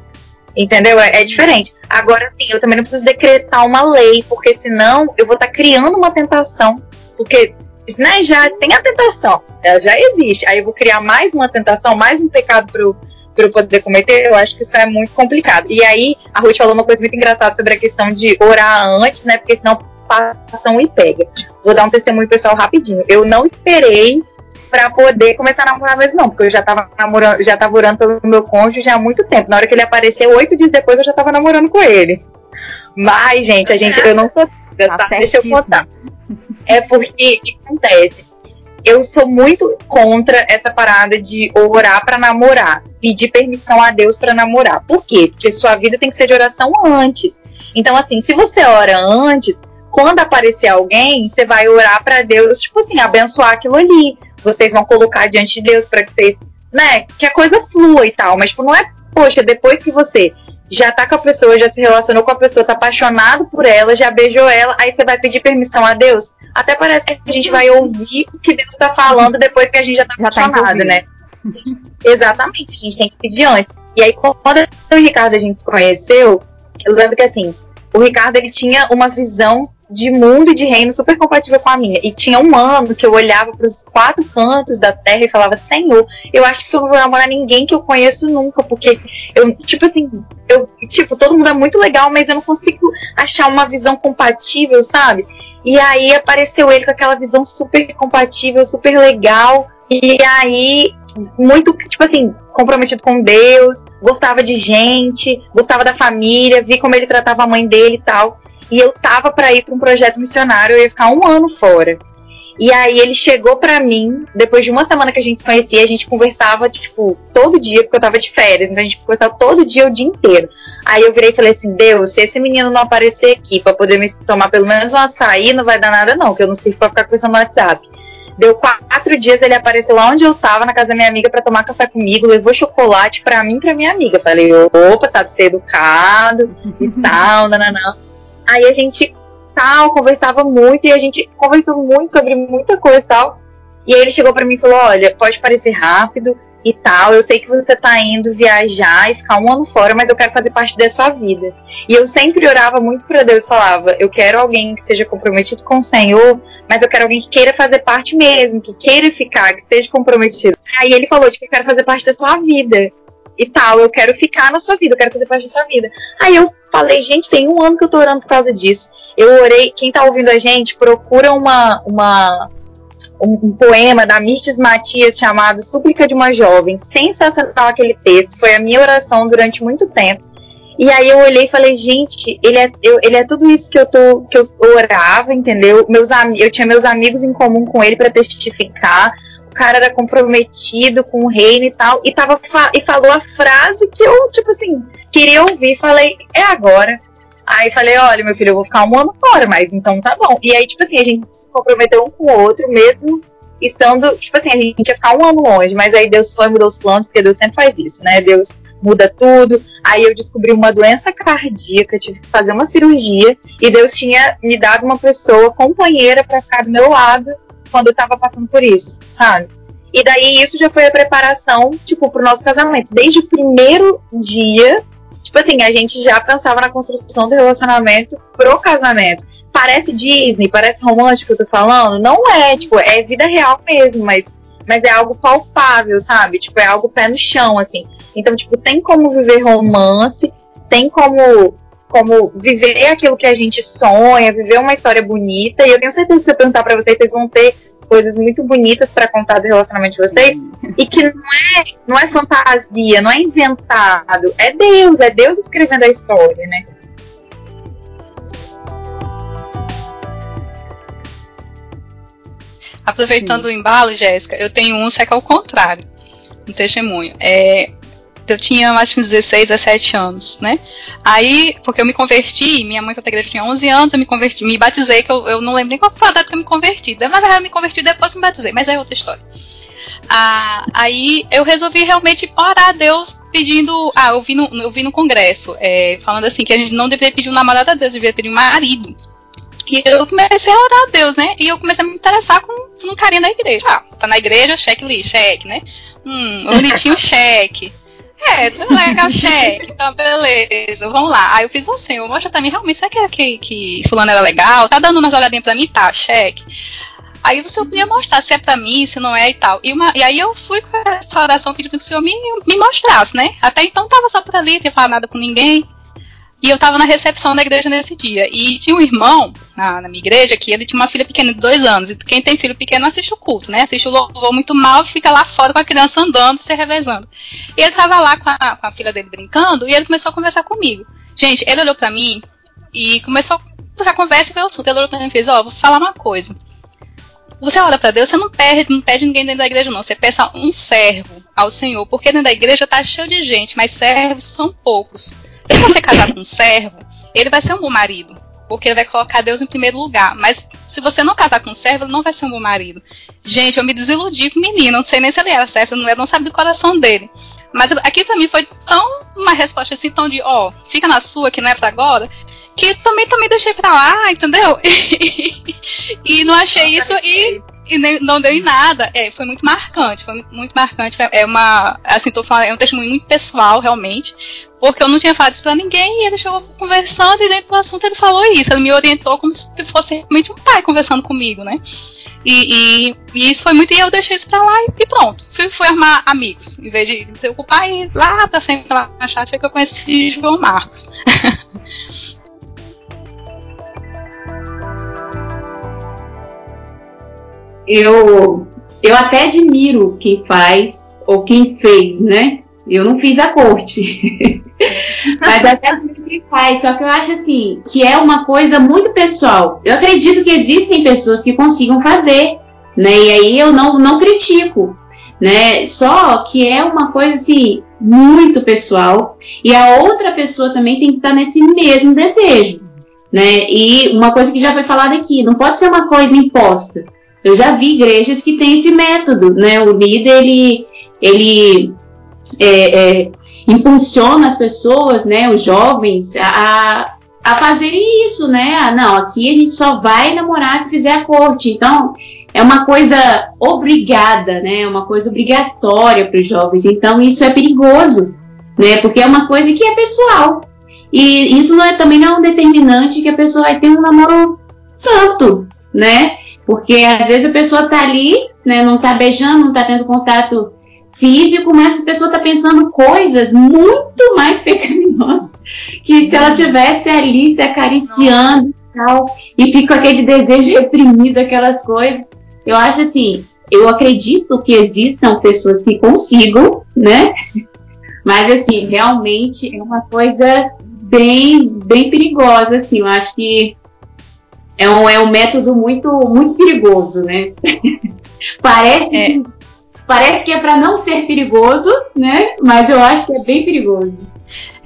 Entendeu? É, é, diferente. Agora, sim, eu também não preciso decretar uma lei, porque senão eu vou estar tá criando uma tentação. Porque né, já tem a tentação, ela já existe. Aí eu vou criar mais uma tentação, mais um pecado para eu poder cometer, eu acho que isso é muito complicado. E aí, a Ruth falou uma coisa muito engraçada sobre a questão de orar antes, né? Porque senão passa um e pega. Vou dar um testemunho pessoal rapidinho. Eu não esperei para poder começar a namorar mesmo, não, porque eu já tava namorando, já tava orando pelo meu cônjuge há muito tempo. Na hora que ele apareceu, oito dias depois, eu já tava namorando com ele. Mas, gente, a gente, eu não tô. Tá, deixa eu contar. É porque acontece? Eu sou muito contra essa parada de orar para namorar, pedir permissão a Deus para namorar. Por quê? Porque sua vida tem que ser de oração antes. Então, assim, se você ora antes, quando aparecer alguém, você vai orar para Deus, tipo assim, abençoar aquilo ali. Vocês vão colocar diante de Deus para que vocês, né, que a coisa flua e tal. Mas, tipo, não é, poxa, depois que você já tá com a pessoa, já se relacionou com a pessoa, tá apaixonado por ela, já beijou ela, aí você vai pedir permissão a Deus. Até parece que a gente vai ouvir o que Deus tá falando depois que a gente já tá já apaixonado, tá né? Exatamente, a gente tem que pedir antes. E aí, quando o Ricardo a gente se conheceu, eu lembro que assim, o Ricardo ele tinha uma visão de mundo e de reino super compatível com a minha. E tinha um ano que eu olhava para os quatro cantos da terra e falava: Senhor, eu acho que eu não vou namorar ninguém que eu conheço nunca, porque eu, tipo assim, eu, tipo, todo mundo é muito legal, mas eu não consigo achar uma visão compatível, sabe? E aí apareceu ele com aquela visão super compatível, super legal. E aí, muito, tipo assim, comprometido com Deus, gostava de gente, gostava da família, vi como ele tratava a mãe dele e tal. E eu tava para ir para um projeto missionário, eu ia ficar um ano fora. E aí ele chegou para mim, depois de uma semana que a gente se conhecia, a gente conversava, tipo, todo dia, porque eu tava de férias, então a gente conversava todo dia, o dia inteiro. Aí eu virei e falei assim, Deus, se esse menino não aparecer aqui para poder me tomar pelo menos um açaí, não vai dar nada não, que eu não sirvo pra ficar conversando no WhatsApp. Deu quatro dias, ele apareceu lá onde eu tava, na casa da minha amiga, para tomar café comigo, levou chocolate para mim e pra minha amiga. Falei, opa, sabe ser educado e tal, nananã. Aí a gente tal, conversava muito e a gente conversou muito sobre muita coisa e tal. E aí ele chegou para mim e falou: Olha, pode parecer rápido e tal, eu sei que você tá indo viajar e ficar um ano fora, mas eu quero fazer parte da sua vida. E eu sempre orava muito para Deus, falava: Eu quero alguém que seja comprometido com o Senhor, mas eu quero alguém que queira fazer parte mesmo, que queira ficar, que esteja comprometido. Aí ele falou: Tipo, eu quero fazer parte da sua vida e tal, eu quero ficar na sua vida, eu quero fazer parte da sua vida. Aí eu falei, gente, tem um ano que eu tô orando por causa disso. Eu orei, quem tá ouvindo a gente, procura uma, uma um, um, poema da Mirtes Matias chamado Súplica de uma Jovem. Sensacional aquele texto, foi a minha oração durante muito tempo. E aí eu olhei e falei, gente, ele é, eu, ele é tudo isso que eu tô que eu orava, entendeu? Meus eu tinha meus amigos em comum com ele para testificar cara era comprometido com o reino e tal, e, tava e falou a frase que eu, tipo assim, queria ouvir. Falei, é agora. Aí falei, olha, meu filho, eu vou ficar um ano fora, mas então tá bom. E aí, tipo assim, a gente se comprometeu um com o outro, mesmo estando, tipo assim, a gente ia ficar um ano longe, mas aí Deus foi mudou os planos, porque Deus sempre faz isso, né? Deus muda tudo. Aí eu descobri uma doença cardíaca, tive que fazer uma cirurgia, e Deus tinha me dado uma pessoa companheira para ficar do meu lado quando eu tava passando por isso, sabe? E daí isso já foi a preparação, tipo, pro nosso casamento. Desde o primeiro dia, tipo assim, a gente já pensava na construção do relacionamento pro casamento. Parece Disney, parece romântico, eu tô falando? Não é, tipo, é vida real mesmo, mas, mas é algo palpável, sabe? Tipo, é algo pé no chão, assim. Então, tipo, tem como viver romance, tem como como viver aquilo que a gente sonha, viver uma história bonita. E eu tenho certeza que se eu perguntar para vocês, vocês vão ter coisas muito bonitas para contar do relacionamento de vocês e que não é, não é fantasia, não é inventado, é Deus, é Deus escrevendo a história, né? Aproveitando Sim. o embalo, Jéssica, eu tenho um, só que é o contrário, um testemunho. É, eu tinha acho que 16, 17 anos, né? Aí, porque eu me converti, minha mãe foi pra igreja tinha 11 anos, eu me converti, me batizei, que eu, eu não lembro nem qual foi a data que eu me converti. Na verdade, eu me converti depois me batizei, mas é outra história. Ah, aí eu resolvi realmente orar a Deus pedindo. Ah, eu vi no, eu vi no congresso, é, falando assim, que a gente não deveria pedir um namorado a Deus, deveria pedir um marido. E eu comecei a orar a Deus, né? E eu comecei a me interessar com um carinha da igreja. Ah, tá na igreja, checklist, cheque, né? Hum, bonitinho cheque. É, legal, cheque, então beleza, vamos lá. Aí eu fiz assim, eu mostra pra mim, realmente, será que, que, que fulano era legal? Tá dando umas olhadinhas pra mim? Tá, cheque. Aí você podia mostrar se é pra mim, se não é e tal. E, uma, e aí eu fui com essa oração pedindo que o senhor me, me mostrasse, né? Até então tava só por ali, não tinha falado nada com ninguém. E eu estava na recepção da igreja nesse dia. E tinha um irmão na, na, minha igreja que ele tinha uma filha pequena de dois anos. E quem tem filho pequeno assiste o culto, né? Assiste o louvor muito mal e fica lá fora com a criança andando, se revezando. E ele estava lá com a, com a, filha dele brincando e ele começou a conversar comigo. Gente, ele olhou para mim e começou a conversa e veio o assunto. Ele olhou para mim e fez: Ó, oh, vou falar uma coisa. Você olha para Deus, você não perde, não pede ninguém dentro da igreja, não. Você peça um servo ao Senhor, porque dentro da igreja tá cheio de gente, mas servos são poucos. Se você casar com um servo, ele vai ser um bom marido. Porque ele vai colocar Deus em primeiro lugar. Mas se você não casar com um servo, ele não vai ser um bom marido. Gente, eu me desiludi com o menino. Não sei nem se ele era servo, não, não sabe do coração dele. Mas aqui também foi tão uma resposta assim, tão de, ó, oh, fica na sua, que não é pra agora, que também também deixei pra lá, entendeu? e não achei isso e, e nem, não deu em nada. É, foi muito marcante, foi muito marcante. É uma, assim, tô falando, é um testemunho muito pessoal, realmente, porque eu não tinha falado isso pra ninguém e ele chegou conversando e dentro do assunto ele falou isso. Ele me orientou como se fosse realmente um pai conversando comigo, né? E, e, e isso foi muito. E eu deixei isso pra lá e, pronto. Fui, fui armar amigos. Em vez de me preocupar e lá pra frente lá na chat foi que eu conheci João Marcos. eu, eu até admiro quem faz ou quem fez, né? Eu não fiz a corte. Mas até quem faz. Só que eu acho assim, que é uma coisa muito pessoal. Eu acredito que existem pessoas que consigam fazer, né? E aí eu não, não critico, né? Só que é uma coisa assim, muito pessoal. E a outra pessoa também tem que estar nesse mesmo desejo, né? E uma coisa que já foi falada aqui, não pode ser uma coisa imposta. Eu já vi igrejas que têm esse método, né? O líder, ele, ele é, é, impulsiona as pessoas, né, os jovens, a, a fazerem isso, né? Ah, não, aqui a gente só vai namorar se fizer a corte. Então, é uma coisa obrigada, né? É uma coisa obrigatória para os jovens. Então, isso é perigoso, né? Porque é uma coisa que é pessoal. E isso não é também não é um determinante que a pessoa vai ter um namoro santo, né? Porque às vezes a pessoa tá ali, né, não tá beijando, não tá tendo contato físico, mas a pessoa está pensando coisas muito mais pecaminosas que se ela tivesse ali se acariciando e tal, e fica aquele desejo reprimido, aquelas coisas. Eu acho assim, eu acredito que existam pessoas que consigam, né? Mas assim, realmente é uma coisa bem, bem perigosa, assim. Eu acho que é um, é um método muito, muito perigoso, né? Parece é. que Parece que é para não ser perigoso, né? Mas eu acho que é bem perigoso.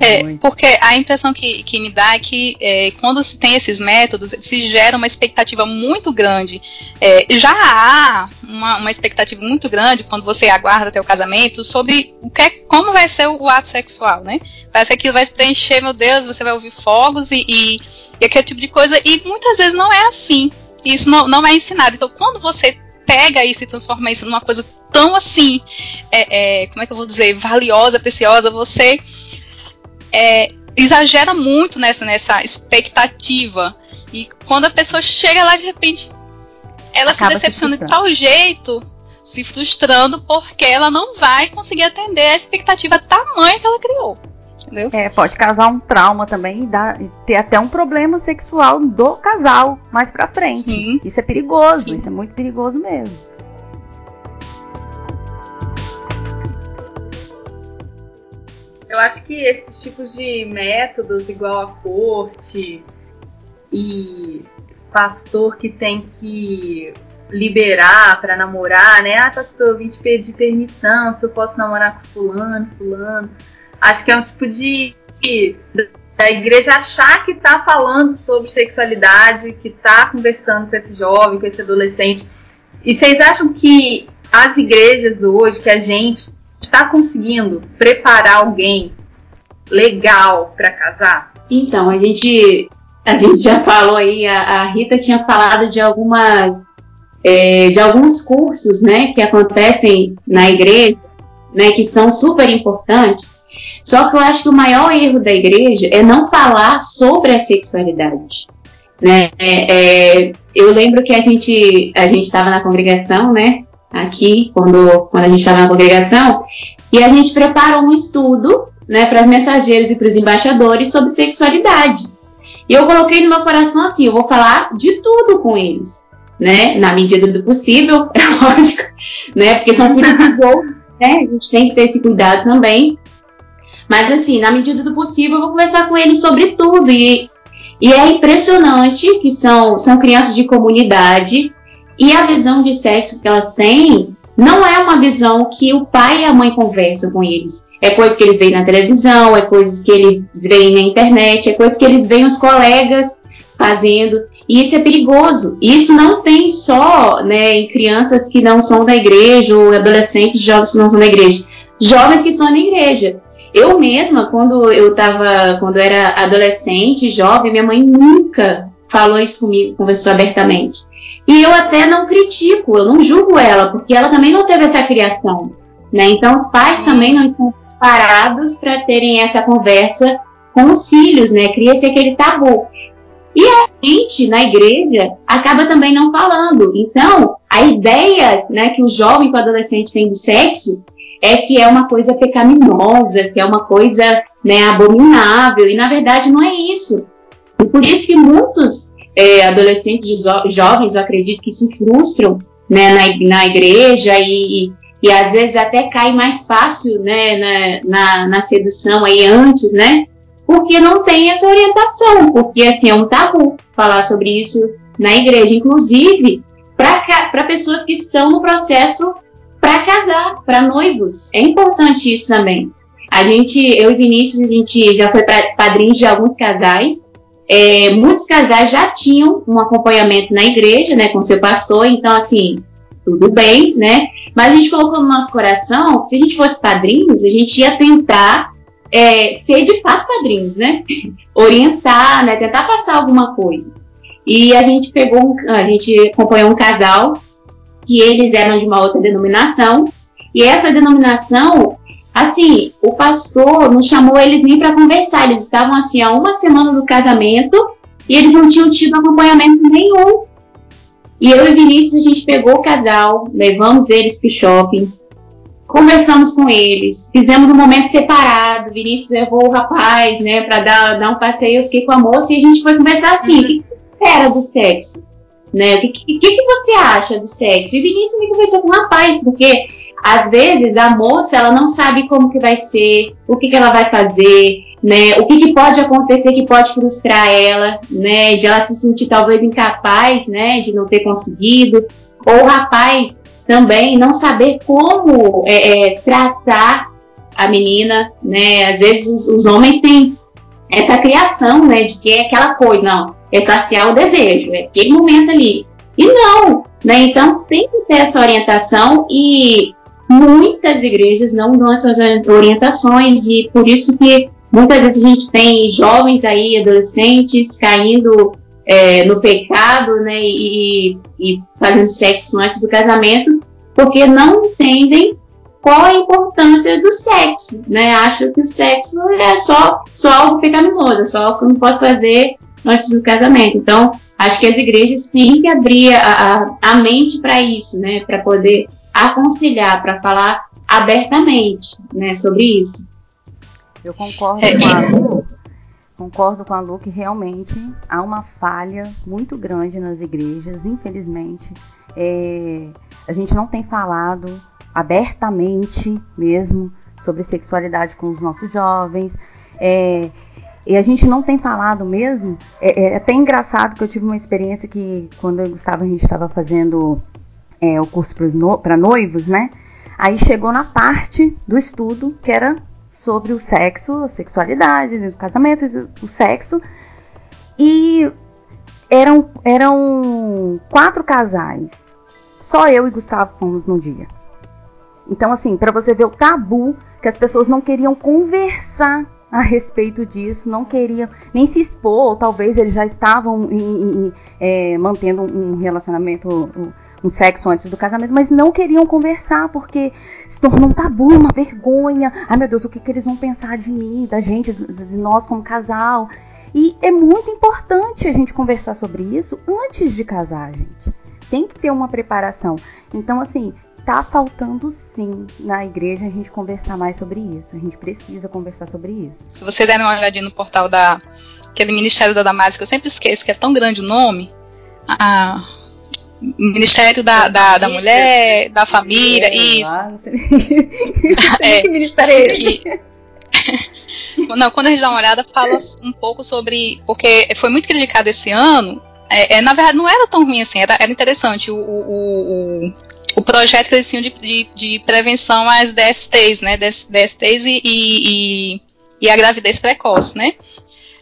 É, porque a impressão que, que me dá é que é, quando se tem esses métodos, se gera uma expectativa muito grande. É, já há uma, uma, expectativa muito grande quando você aguarda até o casamento sobre o que é, como vai ser o, o ato sexual, né? Parece que aquilo vai preencher, meu Deus, você vai ouvir fogos e, e, e aquele tipo de coisa, e muitas vezes não é assim. Isso não, não é ensinado. Então, quando você pega isso e transforma isso numa coisa tão assim, é, é, como é que eu vou dizer, valiosa, preciosa, você é, exagera muito nessa, nessa expectativa. E quando a pessoa chega lá de repente, ela Acaba se decepciona se de tal jeito, se frustrando, porque ela não vai conseguir atender a expectativa tamanha que ela criou. Entendeu? É, pode causar um trauma também e, dar, e ter até um problema sexual do casal mais pra frente. Sim. Isso é perigoso, Sim. isso é muito perigoso mesmo. Eu acho que esses tipos de métodos, igual a corte e pastor que tem que liberar para namorar, né? Ah, pastor, eu vim te pedir permissão se eu posso namorar com fulano, fulano. Acho que é um tipo de da igreja achar que está falando sobre sexualidade, que está conversando com esse jovem, com esse adolescente. E vocês acham que as igrejas hoje, que a gente está conseguindo preparar alguém legal para casar? Então, a gente, a gente já falou aí, a, a Rita tinha falado de algumas é, de alguns cursos né, que acontecem na igreja, né, que são super importantes. Só que eu acho que o maior erro da igreja é não falar sobre a sexualidade. Né? É, é, eu lembro que a gente a gente estava na congregação, né? Aqui, quando, quando a gente estava na congregação, e a gente preparou um estudo né, para as mensageiras e para os embaixadores sobre sexualidade. E eu coloquei no meu coração assim: eu vou falar de tudo com eles, né, na medida do possível, é lógico, né, porque são filhos de Deus, né, a gente tem que ter esse cuidado também. Mas assim, na medida do possível, eu vou conversar com eles sobre tudo. E, e é impressionante que são, são crianças de comunidade, e a visão de sexo que elas têm não é uma visão que o pai e a mãe conversam com eles. É coisa que eles veem na televisão, é coisas que eles veem na internet, é coisa que eles veem os colegas fazendo. E isso é perigoso. Isso não tem só né, em crianças que não são da igreja, ou adolescentes, jovens que não são da igreja. Jovens que estão na igreja. Eu mesma, quando eu tava, quando eu era adolescente, jovem, minha mãe nunca falou isso comigo, conversou abertamente. E eu até não critico, eu não julgo ela, porque ela também não teve essa criação. Né? Então, os pais também não estão preparados para terem essa conversa com os filhos, né? Cria-se aquele tabu. E a gente, na igreja, acaba também não falando. Então, a ideia né, que o jovem e o adolescente tem do sexo é que é uma coisa pecaminosa, que é uma coisa né, abominável. E, na verdade, não é isso. E por isso que muitos é, adolescentes jo jovens, eu acredito que se frustram né, na, na igreja e, e às vezes até cai mais fácil né, na, na, na, sedução aí antes, né? Porque não tem essa orientação, porque assim é um tabu falar sobre isso na igreja, inclusive para pessoas que estão no processo para casar, para noivos. É importante isso também. A gente, eu e Vinícius, a gente já foi padrinhos de alguns casais. É, muitos casais já tinham um acompanhamento na igreja, né, com seu pastor, então assim, tudo bem, né? Mas a gente colocou no nosso coração, se a gente fosse padrinhos, a gente ia tentar é, ser de fato padrinhos, né? Orientar, né? Tentar passar alguma coisa. E a gente pegou, um, a gente acompanhou um casal que eles eram de uma outra denominação. E essa denominação, assim, o pastor não chamou eles nem para conversar. Eles estavam assim há uma semana do casamento e eles não tinham tido acompanhamento nenhum e eu e Vinícius, a gente pegou o casal, levamos eles para o shopping, conversamos com eles, fizemos um momento separado. Vinícius levou o rapaz, né, para dar, dar um passeio. Eu fiquei com a moça e a gente foi conversar assim: uhum. o que você espera do sexo? Né? O que, que, que, você acha do sexo? E Vinícius me conversou com o rapaz, porque às vezes a moça ela não sabe como que vai ser, o que, que ela vai fazer, né? O que, que pode acontecer que pode frustrar ela, né? De ela se sentir talvez incapaz, né? De não ter conseguido, ou o rapaz também não saber como é, é, tratar a menina, né? Às vezes os, os, homens têm essa criação, né? De que é aquela coisa, não, é saciar o desejo, é aquele momento ali. E não, né? Então tem que ter essa orientação e muitas igrejas não dão essas orientações e por isso que muitas vezes a gente tem jovens aí, adolescentes, caindo é, no pecado, né, e, e fazendo sexo antes do casamento, porque não entendem qual a importância do sexo, né? Acho que o sexo é só, só algo pecaminoso, só algo que eu não posso fazer antes do casamento. Então, acho que as igrejas têm que abrir a, a, a mente para isso, né? Para poder aconselhar, para falar abertamente né, sobre isso. Eu concordo com a Lu, concordo com a Lu que realmente há uma falha muito grande nas igrejas, infelizmente. É, a gente não tem falado abertamente mesmo sobre sexualidade com os nossos jovens. É, e a gente não tem falado mesmo. É, é, até engraçado que eu tive uma experiência que quando eu e Gustavo a gente estava fazendo é, o curso para noivos, né? Aí chegou na parte do estudo que era sobre o sexo, a sexualidade, o casamento, o sexo. E eram, eram quatro casais. Só eu e Gustavo fomos no dia. Então, assim, para você ver o tabu que as pessoas não queriam conversar a respeito disso, não queriam nem se expor, ou talvez eles já estavam em, em, é, mantendo um relacionamento um sexo antes do casamento, mas não queriam conversar porque se tornou um tabu, uma vergonha. Ai meu Deus, o que, que eles vão pensar de mim, da gente, de nós como casal? E é muito importante a gente conversar sobre isso antes de casar, gente. Tem que ter uma preparação. Então, assim, tá faltando sim na igreja a gente conversar mais sobre isso. A gente precisa conversar sobre isso. Se vocês derem uma olhadinha no portal da aquele Ministério da Damasco, eu sempre esqueço que é tão grande o nome. Ah, Ministério da, da, da Mulher, da Família, é, isso. é, Ministério é que, Não, quando a gente dá uma olhada, fala um pouco sobre. Porque foi muito criticado esse ano. É, é na verdade, não era tão ruim assim, era, era interessante o, o, o, o projeto que eles tinham de, de, de, prevenção às DSTs, né? DSTs e, e, e a gravidez precoce, né?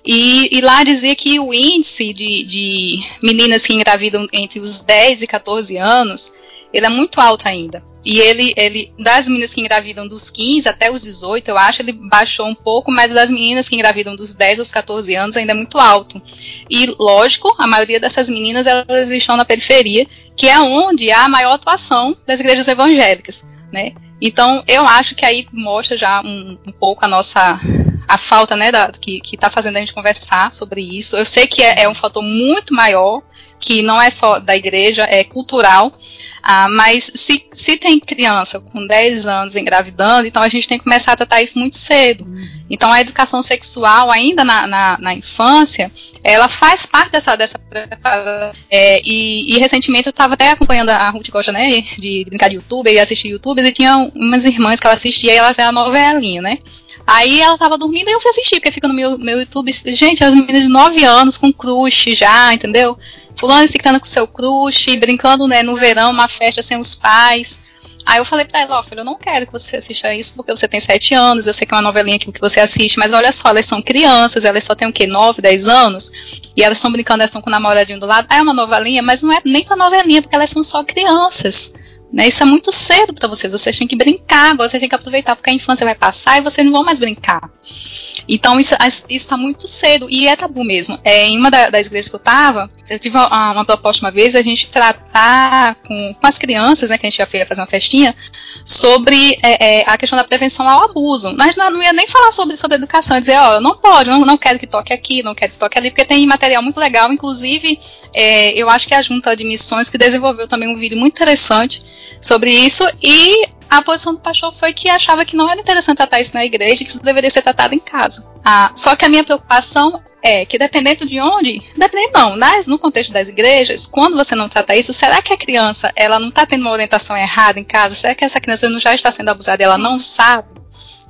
E, e, lá dizia que o índice de, de, meninas que engravidam entre os 10 e 14 anos, ele é muito alto ainda. E ele, ele, das meninas que engravidam dos 15 até os 18, eu acho, ele baixou um pouco, mas das meninas que engravidam dos 10 aos 14 anos ainda é muito alto. E, lógico, a maioria dessas meninas, elas estão na periferia, que é onde há a maior atuação das igrejas evangélicas, né? Então, eu acho que aí mostra já um, um pouco a nossa a falta, né, da, que, que tá fazendo a gente conversar sobre isso. Eu sei que é, é um fator muito maior, que não é só da igreja, é cultural. Ah, mas se, se tem criança com 10 anos engravidando, então a gente tem que começar a tratar isso muito cedo. Uhum. Então, a educação sexual, ainda na, na, na infância, ela faz parte dessa. dessa é, e, e, recentemente eu estava até acompanhando a Ruth gosta, né, de brincar de youtuber e assistir youtubers, e tinha umas irmãs que ela assistia e elas eram novelinha, né? Aí ela tava dormindo e eu fui assistir, porque fica no meu, meu YouTube. Gente, as meninas de 9 anos com crush já, entendeu? Fulano se com seu crush, brincando né, no verão, uma festa sem os pais. Aí eu falei pra ela, ó, filho, eu não quero que você assista isso porque você tem 7 anos, eu sei que é uma novelinha que você assiste, mas olha só, elas são crianças, elas só têm o quê? 9, 10 anos, e elas estão brincando, elas estão com o namoradinho do lado. Ah, é uma novelinha, mas não é nem pra novelinha, porque elas são só crianças. Né? Isso é muito cedo para vocês. Vocês têm que brincar, agora vocês têm que aproveitar, porque a infância vai passar e vocês não vão mais brincar. Então isso está muito cedo e é tabu mesmo. É, em uma da, das igrejas que eu estava, eu tive uma, uma, proposta uma vez a gente tratar com, com as crianças, né, que a gente já fez fazer uma festinha, sobre é, é, a questão da prevenção ao abuso. Mas não, não ia nem falar sobre, sobre educação, dizer, ó, não pode, não, não quero que toque aqui, não quero que toque ali, porque tem material muito legal. Inclusive, é, eu acho que a Junta de Missões que desenvolveu também um vídeo muito interessante sobre isso e a posição do pastor foi que achava que não era interessante tratar isso na igreja, que isso deveria ser tratado em casa. Ah, só que a minha preocupação é que dependendo de onde, dependendo não, mas no contexto das igrejas, quando você não trata isso, será que a criança ela não está tendo uma orientação errada em casa? Será que essa criança não já está sendo abusada e ela não sabe,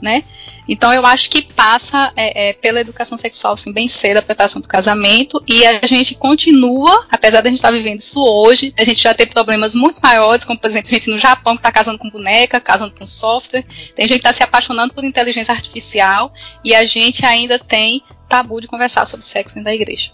né? Então eu acho que passa é, é, pela educação sexual assim, bem cedo, a preparação do casamento, e a gente continua, apesar de a gente estar tá vivendo isso hoje, a gente já tem problemas muito maiores, como por exemplo, a gente no Japão que está casando com boneca, casando com software, tem gente que está se apaixonando por inteligência artificial, e a gente ainda tem tabu de conversar sobre sexo dentro da igreja.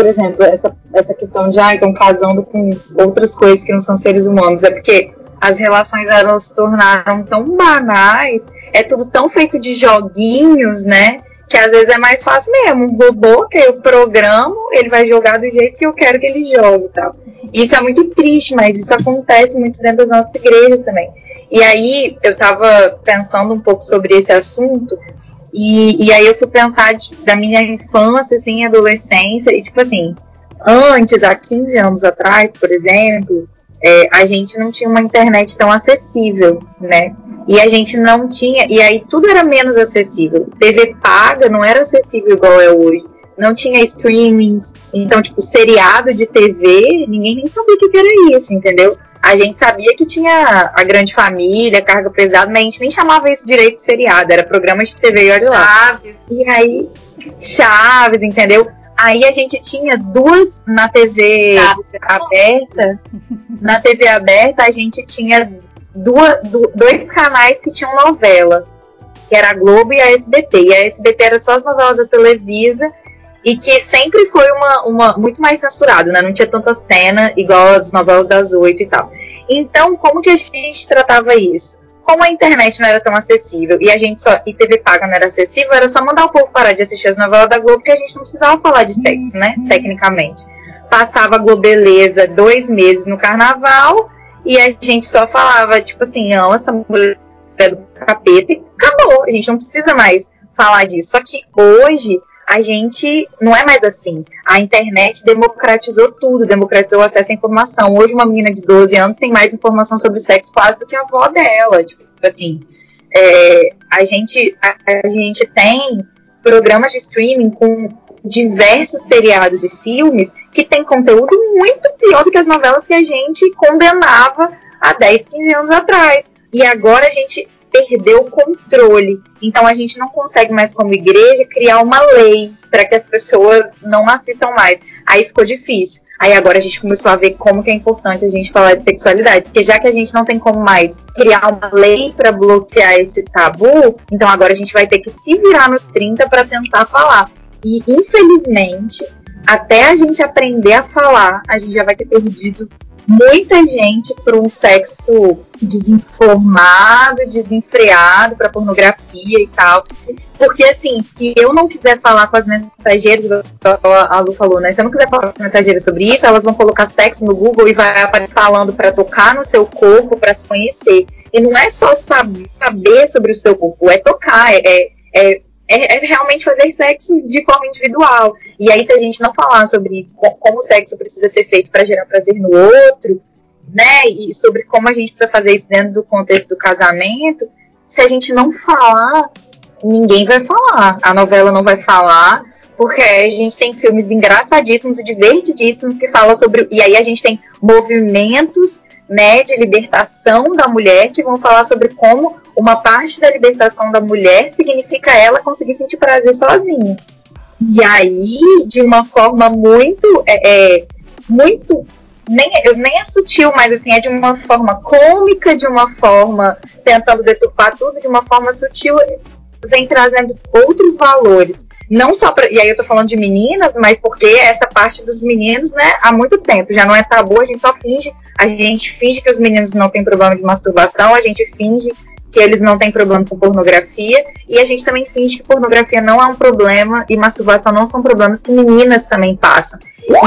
Por exemplo, essa, essa questão de, ah, estão casando com outras coisas que não são seres humanos. É porque as relações elas se tornaram tão banais, é tudo tão feito de joguinhos, né? Que às vezes é mais fácil mesmo. Um robô que eu programo, ele vai jogar do jeito que eu quero que ele jogue e tal. Isso é muito triste, mas isso acontece muito dentro das nossas igrejas também. E aí eu tava pensando um pouco sobre esse assunto, e, e aí eu fui pensar de, da minha infância, assim, adolescência, e tipo assim, antes, há 15 anos atrás, por exemplo, é, a gente não tinha uma internet tão acessível, né? E a gente não tinha, e aí tudo era menos acessível. TV paga não era acessível igual é hoje. Não tinha streamings, então, tipo, seriado de TV, ninguém nem sabia o que era isso, entendeu? A gente sabia que tinha a grande família, carga pesada, mas a gente nem chamava isso direito de seriado, era programa de TV e olha lá. Chaves. E aí, Chaves, entendeu? Aí a gente tinha duas na TV aberta. Na TV aberta a gente tinha duas, dois canais que tinham novela, que era a Globo e a SBT. E a SBT era só as novelas da Televisa e que sempre foi uma, uma muito mais censurado, né? Não tinha tanta cena igual as novelas das oito e tal. Então, como que a gente tratava isso? Como a internet não era tão acessível e a gente só e TV paga não era acessível, era só mandar o povo parar de assistir as novelas da Globo, que a gente não precisava falar de sexo, né? Tecnicamente. Passava a Globeleza dois meses no carnaval e a gente só falava, tipo assim, não, essa mulher é do capeta e acabou. A gente não precisa mais falar disso. Só que hoje a gente não é mais assim. A internet democratizou tudo, democratizou o acesso à informação. Hoje, uma menina de 12 anos tem mais informação sobre sexo quase do que a avó dela. Tipo, assim, é, a, gente, a, a gente tem programas de streaming com diversos seriados e filmes que tem conteúdo muito pior do que as novelas que a gente condenava há 10, 15 anos atrás. E agora a gente perdeu o controle. Então a gente não consegue mais, como igreja, criar uma lei para que as pessoas não assistam mais. Aí ficou difícil. Aí agora a gente começou a ver como que é importante a gente falar de sexualidade. Porque já que a gente não tem como mais criar uma lei para bloquear esse tabu, então agora a gente vai ter que se virar nos 30 para tentar falar. E infelizmente, até a gente aprender a falar, a gente já vai ter perdido muita gente para um sexo desinformado, desenfreado, para pornografia e tal. Porque, assim, se eu não quiser falar com as mensageiras, a Lu falou, né? Se eu não quiser falar com as mensageiras sobre isso, elas vão colocar sexo no Google e vai aparecer falando para tocar no seu corpo, para se conhecer. E não é só saber sobre o seu corpo, é tocar, é, é, é é, é, realmente fazer sexo de forma individual. E aí, se a gente não falar sobre como o sexo precisa ser feito para gerar prazer no outro, né, e sobre como a gente precisa fazer isso dentro do contexto do casamento, se a gente não falar, ninguém vai falar. A novela não vai falar, porque a gente tem filmes engraçadíssimos e divertidíssimos que falam sobre. E aí a gente tem movimentos né, de libertação da mulher que vão falar sobre como uma parte da libertação da mulher significa ela conseguir sentir prazer sozinha. E aí, de uma forma muito. É, é, muito. Nem, nem é sutil, mas assim, é de uma forma cômica, de uma forma tentando deturpar tudo, de uma forma sutil, vem trazendo outros valores não só pra, e aí eu tô falando de meninas, mas porque essa parte dos meninos, né, há muito tempo, já não é tabu, a gente só finge, a gente finge que os meninos não têm problema de masturbação, a gente finge que eles não têm problema com pornografia, e a gente também finge que pornografia não é um problema e masturbação não são problemas que meninas também passam.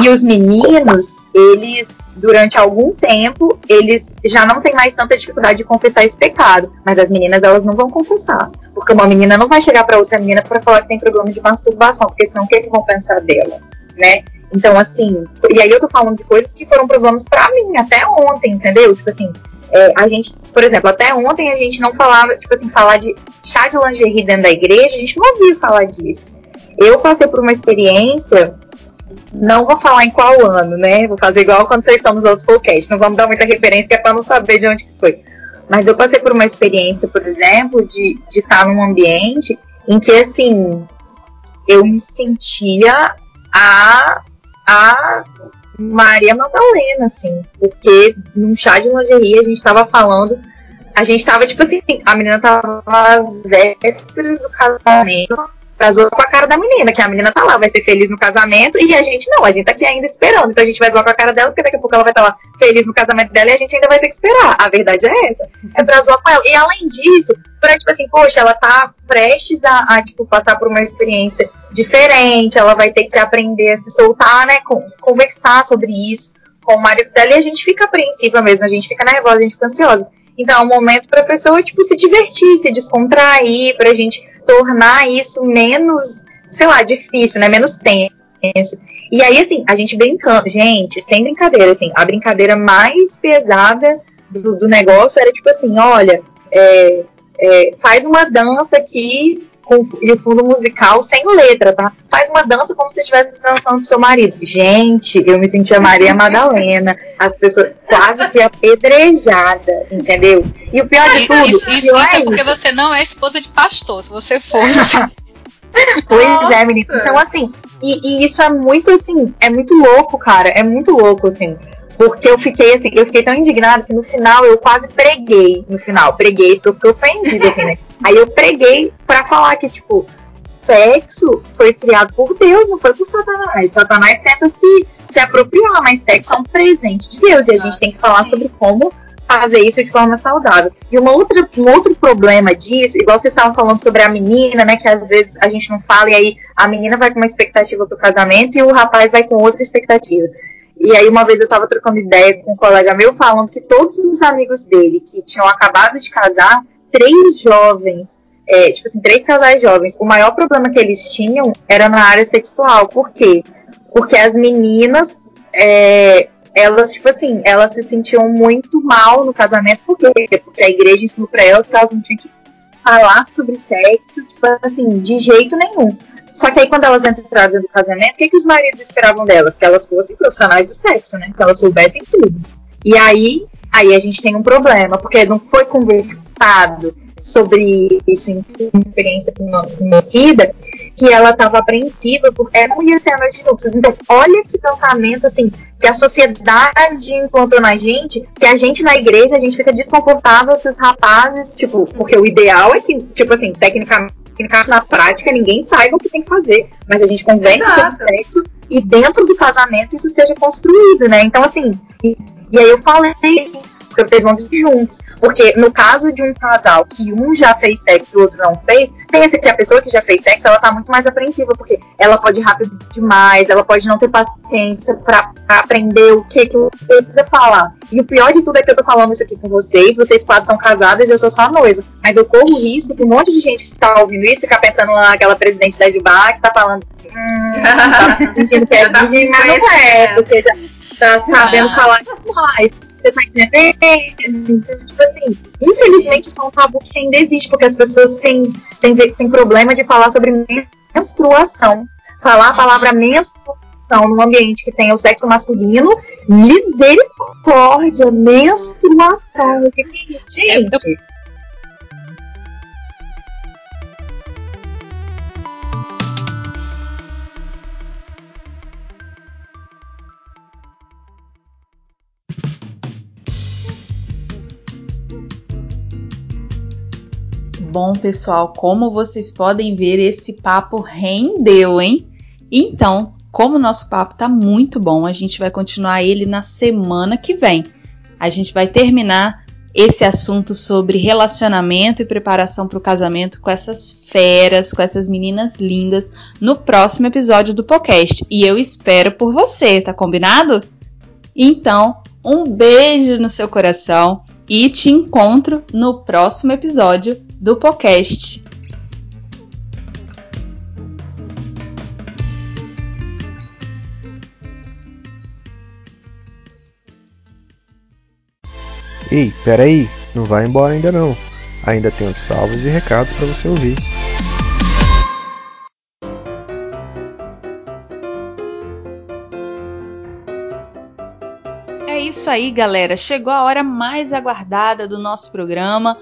E os meninos, eles, durante algum tempo, eles já não têm mais tanta dificuldade de confessar esse pecado, mas as meninas, elas não vão confessar, porque uma menina não vai chegar para outra menina para falar que tem problema de masturbação, porque senão o que, é que vão pensar dela, né? Então, assim, e aí eu tô falando de coisas que foram problemas para mim até ontem, entendeu? Tipo assim, é, a gente, por exemplo, até ontem a gente não falava, tipo assim, falar de chá de lingerie dentro da igreja, a gente não ouvia falar disso. Eu passei por uma experiência, não vou falar em qual ano, né? Vou fazer igual quando vocês estão nos outros podcasts, não vamos dar muita referência para não saber de onde que foi. Mas eu passei por uma experiência, por exemplo, de, de estar num ambiente em que, assim, eu me sentia a, a Maria Madalena, assim, porque num chá de lingerie a gente tava falando, a gente tava, tipo assim, a menina tava às vésperas do casamento, zoar com a cara da menina, que a menina tá lá, vai ser feliz no casamento, e a gente não, a gente tá aqui ainda esperando. Então a gente vai zoar com a cara dela, porque daqui a pouco ela vai estar tá lá feliz no casamento dela e a gente ainda vai ter que esperar. A verdade é essa. É pra zoar com ela. E além disso, pra, tipo assim, poxa, ela tá prestes a, a, tipo, passar por uma experiência diferente, ela vai ter que aprender a se soltar, né? Com, conversar sobre isso com o marido dela e a gente fica apreensiva mesmo, a gente fica nervosa, a gente fica ansiosa. Então é um momento para a pessoa tipo se divertir, se descontrair, para a gente tornar isso menos, sei lá, difícil, né? Menos tenso. E aí assim, a gente brincando, gente, sem brincadeira, assim, a brincadeira mais pesada do, do negócio era tipo assim, olha, é, é, faz uma dança aqui e o fundo musical sem letra, tá? Faz uma dança como se estivesse dançando pro seu marido. Gente, eu me sentia Maria Madalena. As pessoas quase que apedrejada, entendeu? E o pior de tudo. Isso, isso, isso é, é porque você não é esposa de pastor. Se você fosse. pois é, menina. Então, assim, e, e, isso é muito assim, é muito louco, cara. É muito louco, assim. Porque eu fiquei assim, eu fiquei tão indignada que no final eu quase preguei. No final, preguei, porque eu fiquei ofendida, assim, né? Aí eu preguei para falar que, tipo, sexo foi criado por Deus, não foi por Satanás. Satanás tenta se, se apropriar, mas sexo é um presente de Deus. E a gente tem que falar sobre como fazer isso de forma saudável. E uma outra, um outro problema disso, igual vocês estavam falando sobre a menina, né? Que às vezes a gente não fala, e aí a menina vai com uma expectativa pro casamento e o rapaz vai com outra expectativa. E aí uma vez eu tava trocando ideia com um colega meu falando que todos os amigos dele que tinham acabado de casar, três jovens, é, tipo assim, três casais jovens, o maior problema que eles tinham era na área sexual. Por quê? Porque as meninas, é, elas, tipo assim, elas se sentiam muito mal no casamento, por quê? Porque a igreja ensinou pra elas que elas não tinham que falar sobre sexo, tipo assim, de jeito nenhum. Só que aí quando elas entraram no casamento, o que, que os maridos esperavam delas? Que elas fossem profissionais do sexo, né? Que elas soubessem tudo. E aí, aí a gente tem um problema, porque não foi conversado sobre isso em experiência conhecida, que ela estava apreensiva porque não ia ser a noite de núpcias. Então, olha que pensamento, assim, que a sociedade implantou na gente, que a gente na igreja, a gente fica desconfortável se os rapazes, tipo, porque o ideal é que, tipo assim, tecnicamente na prática ninguém saiba o que tem que fazer, mas a gente conversa sobre sexo e dentro do casamento isso seja construído, né? Então, assim, e, e aí eu falei porque vocês vão vir juntos. Porque no caso de um casal que um já fez sexo e o outro não fez, pensa que a pessoa que já fez sexo, ela tá muito mais apreensiva, porque ela pode ir rápido demais, ela pode não ter paciência pra, pra aprender o que que precisa falar. E o pior de tudo é que eu tô falando isso aqui com vocês, vocês quatro são casadas e eu sou só noiva. Mas eu corro o risco de um monte de gente que tá ouvindo isso ficar pensando naquela presidente da Jubá que tá falando, hum, tá sentindo que é virgem, mas não é, porque já tá sabendo falar demais Você tá entendendo? Então, tipo assim, infelizmente isso é um tabu que ainda existe, porque as pessoas têm, têm, têm problema de falar sobre menstruação. Falar a palavra menstruação num ambiente que tem o sexo masculino, misericórdia, menstruação. O que, que é isso, gente? Bom, pessoal, como vocês podem ver, esse papo rendeu, hein? Então, como o nosso papo tá muito bom, a gente vai continuar ele na semana que vem. A gente vai terminar esse assunto sobre relacionamento e preparação para o casamento com essas feras, com essas meninas lindas, no próximo episódio do podcast. E eu espero por você, tá combinado? Então, um beijo no seu coração e te encontro no próximo episódio do podcast. Ei, peraí, não vai embora ainda não. Ainda os salvos e recados para você ouvir. É isso aí, galera. Chegou a hora mais aguardada do nosso programa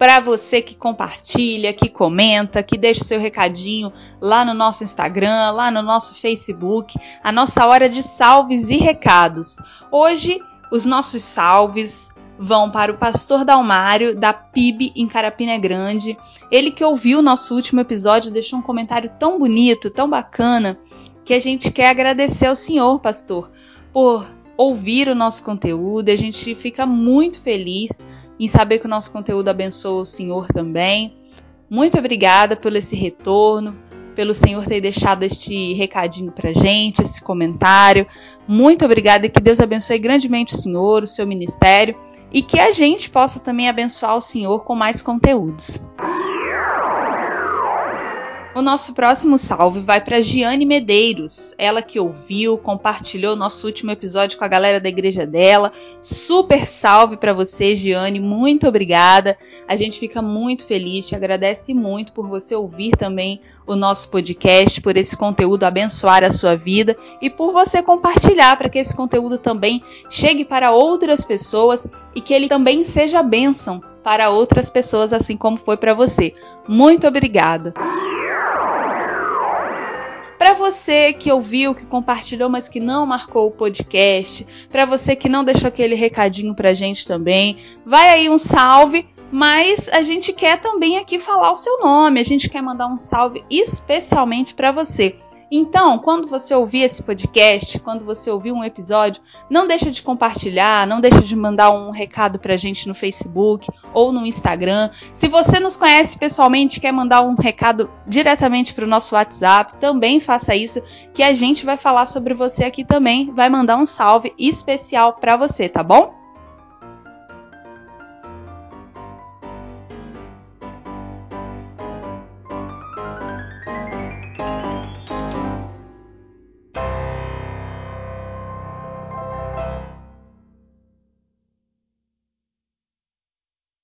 para você que compartilha, que comenta, que deixa seu recadinho lá no nosso Instagram, lá no nosso Facebook, a nossa hora de salves e recados. Hoje, os nossos salves vão para o pastor Dalmário, da PIB em Carapina Grande. Ele que ouviu o nosso último episódio deixou um comentário tão bonito, tão bacana, que a gente quer agradecer ao senhor, pastor, por ouvir o nosso conteúdo. A gente fica muito feliz em saber que o nosso conteúdo abençoa o Senhor também. Muito obrigada por esse retorno, pelo Senhor ter deixado este recadinho pra gente, esse comentário. Muito obrigada e que Deus abençoe grandemente o Senhor, o seu ministério e que a gente possa também abençoar o Senhor com mais conteúdos. O nosso próximo salve vai para Giane Medeiros, ela que ouviu, compartilhou nosso último episódio com a galera da igreja dela. Super salve para você, Giane, muito obrigada. A gente fica muito feliz, te agradece muito por você ouvir também o nosso podcast, por esse conteúdo abençoar a sua vida e por você compartilhar para que esse conteúdo também chegue para outras pessoas e que ele também seja bênção para outras pessoas, assim como foi para você. Muito obrigada. Para você que ouviu, que compartilhou, mas que não marcou o podcast, para você que não deixou aquele recadinho pra gente também, vai aí um salve, mas a gente quer também aqui falar o seu nome, a gente quer mandar um salve especialmente para você. Então, quando você ouvir esse podcast, quando você ouvir um episódio, não deixa de compartilhar, não deixa de mandar um recado pra gente no Facebook ou no Instagram. Se você nos conhece pessoalmente e quer mandar um recado diretamente para o nosso WhatsApp, também faça isso, que a gente vai falar sobre você aqui também, vai mandar um salve especial para você, tá bom?